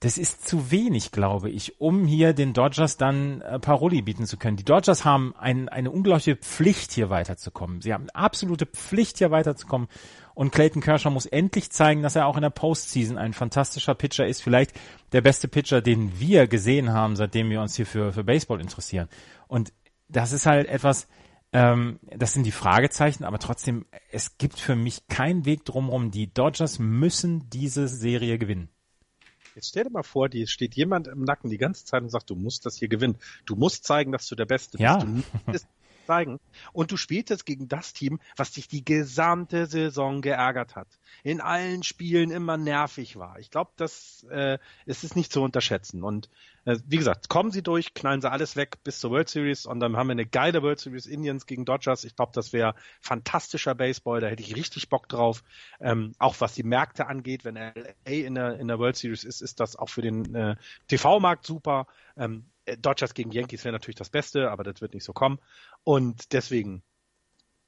Das ist zu wenig, glaube ich, um hier den Dodgers dann äh, Paroli bieten zu können. Die Dodgers haben ein, eine unglaubliche Pflicht, hier weiterzukommen. Sie haben absolute Pflicht, hier weiterzukommen. Und Clayton Kershaw muss endlich zeigen, dass er auch in der Postseason ein fantastischer Pitcher ist. Vielleicht der beste Pitcher, den wir gesehen haben, seitdem wir uns hier für, für Baseball interessieren. Und das ist halt etwas, ähm, das sind die Fragezeichen, aber trotzdem, es gibt für mich keinen Weg drumherum. Die Dodgers müssen diese Serie gewinnen. Jetzt stell dir mal vor, dir steht jemand im Nacken die ganze Zeit und sagt, du musst das hier gewinnen. Du musst zeigen, dass du der Beste bist. Ja. Du musst zeigen. Und du spielst jetzt gegen das Team, was dich die gesamte Saison geärgert hat. In allen Spielen immer nervig war. Ich glaube, das äh, es ist nicht zu unterschätzen. Und äh, wie gesagt, kommen sie durch, knallen sie alles weg bis zur World Series und dann haben wir eine geile World Series Indians gegen Dodgers. Ich glaube, das wäre fantastischer Baseball, da hätte ich richtig Bock drauf. Ähm, auch was die Märkte angeht, wenn LA in der, in der World Series ist, ist das auch für den äh, TV-Markt super. Ähm, äh, Dodgers gegen Yankees wäre natürlich das Beste, aber das wird nicht so kommen. Und deswegen,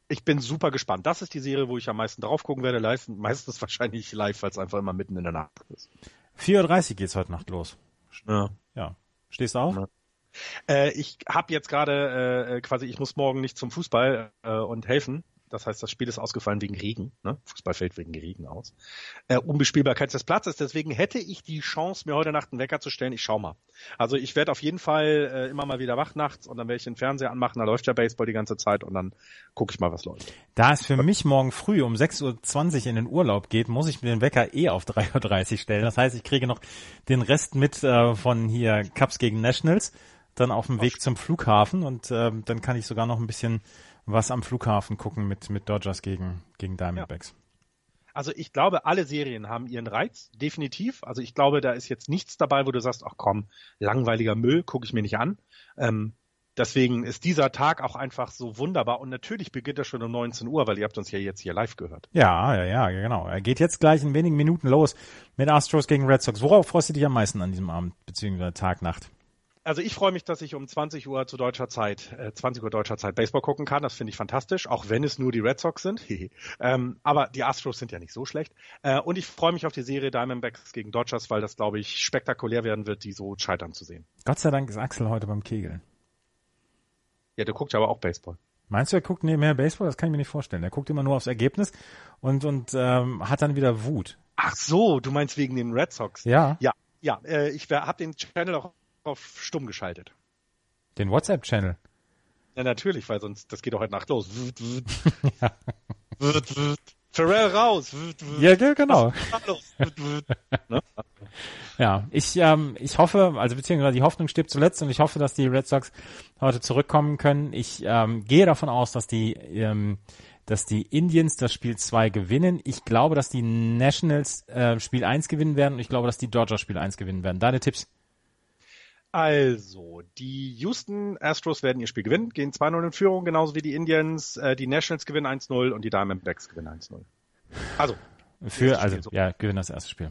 ich bin super gespannt. Das ist die Serie, wo ich am meisten drauf gucken werde. Meistens wahrscheinlich live, weil es einfach immer mitten in der Nacht ist. 4.30 Uhr geht's heute Nacht los. Ja. ja. Stehst du auf? Ja. Äh, ich habe jetzt gerade äh, quasi, ich muss morgen nicht zum Fußball äh, und helfen. Das heißt, das Spiel ist ausgefallen wegen Regen. Ne? Fußball fällt wegen Regen aus. Äh, Unbespielbarkeit des Platzes. Deswegen hätte ich die Chance, mir heute Nacht einen Wecker zu stellen. Ich schau mal. Also ich werde auf jeden Fall äh, immer mal wieder wach nachts und dann werde ich den Fernseher anmachen. Da läuft ja Baseball die ganze Zeit und dann gucke ich mal, was läuft. Da es für mich morgen früh um 6.20 Uhr in den Urlaub geht, muss ich mir den Wecker eh auf 3.30 Uhr stellen. Das heißt, ich kriege noch den Rest mit äh, von hier Cups gegen Nationals dann auf dem Weg zum Flughafen und äh, dann kann ich sogar noch ein bisschen was am Flughafen gucken mit, mit Dodgers gegen, gegen Diamondbacks. Ja. Also ich glaube, alle Serien haben ihren Reiz, definitiv. Also ich glaube, da ist jetzt nichts dabei, wo du sagst, ach komm, langweiliger Müll, gucke ich mir nicht an. Ähm, deswegen ist dieser Tag auch einfach so wunderbar. Und natürlich beginnt er schon um 19 Uhr, weil ihr habt uns ja jetzt hier live gehört. Ja, ja, ja, genau. Er geht jetzt gleich in wenigen Minuten los mit Astros gegen Red Sox. Worauf freust du dich am meisten an diesem Abend, beziehungsweise Tag, Nacht? Also ich freue mich, dass ich um 20 Uhr zu deutscher Zeit, äh, 20 Uhr deutscher Zeit Baseball gucken kann. Das finde ich fantastisch, auch wenn es nur die Red Sox sind. ähm, aber die Astros sind ja nicht so schlecht. Äh, und ich freue mich auf die Serie Diamondbacks gegen Dodgers, weil das, glaube ich, spektakulär werden wird, die so scheitern zu sehen. Gott sei Dank ist Axel heute beim Kegeln. Ja, der guckt ja aber auch Baseball. Meinst du, er guckt mehr Baseball? Das kann ich mir nicht vorstellen. Er guckt immer nur aufs Ergebnis und, und ähm, hat dann wieder Wut. Ach so, du meinst wegen den Red Sox? Ja. Ja, ja. Äh, ich habe den Channel auch auf stumm geschaltet. Den WhatsApp-Channel? Ja, natürlich, weil sonst, das geht doch heute Nacht los. ja. Pharrell raus. Ja, genau. ne? Ja, ich, ähm, ich hoffe, also beziehungsweise die Hoffnung stirbt zuletzt und ich hoffe, dass die Red Sox heute zurückkommen können. Ich ähm, gehe davon aus, dass die, ähm, dass die Indians das Spiel 2 gewinnen. Ich glaube, dass die Nationals äh, Spiel 1 gewinnen werden und ich glaube, dass die Dodgers Spiel 1 gewinnen werden. Deine Tipps? Also, die Houston Astros werden ihr Spiel gewinnen, gehen 2-0 in Führung, genauso wie die Indians. Äh, die Nationals gewinnen 1-0 und die Diamondbacks gewinnen 1-0. Also. Für, also, so. ja, gewinnen das erste Spiel.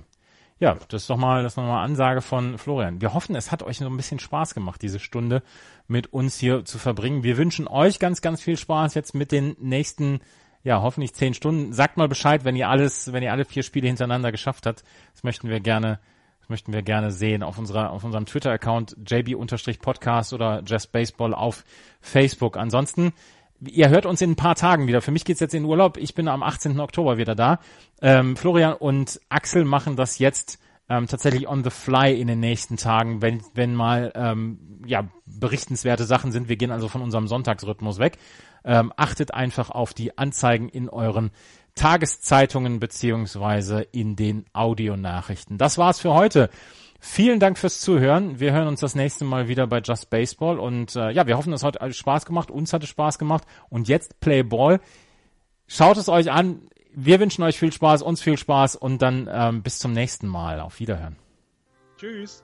Ja, das ist doch mal, das ist nochmal Ansage von Florian. Wir hoffen, es hat euch so ein bisschen Spaß gemacht, diese Stunde mit uns hier zu verbringen. Wir wünschen euch ganz, ganz viel Spaß jetzt mit den nächsten ja, hoffentlich zehn Stunden. Sagt mal Bescheid, wenn ihr alles, wenn ihr alle vier Spiele hintereinander geschafft habt. Das möchten wir gerne, möchten wir gerne sehen auf unserer, auf unserem Twitter-Account JB-Podcast oder Just Baseball auf Facebook. Ansonsten, ihr hört uns in ein paar Tagen wieder. Für mich geht's jetzt in Urlaub. Ich bin am 18. Oktober wieder da. Ähm, Florian und Axel machen das jetzt ähm, tatsächlich on the fly in den nächsten Tagen, wenn, wenn mal ähm, ja, berichtenswerte Sachen sind. Wir gehen also von unserem Sonntagsrhythmus weg. Ähm, achtet einfach auf die Anzeigen in euren Tageszeitungen beziehungsweise in den Audionachrichten. Das war's für heute. Vielen Dank fürs Zuhören. Wir hören uns das nächste Mal wieder bei Just Baseball und äh, ja, wir hoffen, es hat Spaß gemacht. Uns hat es Spaß gemacht und jetzt Play Ball. Schaut es euch an. Wir wünschen euch viel Spaß, uns viel Spaß und dann ähm, bis zum nächsten Mal. Auf Wiederhören. Tschüss.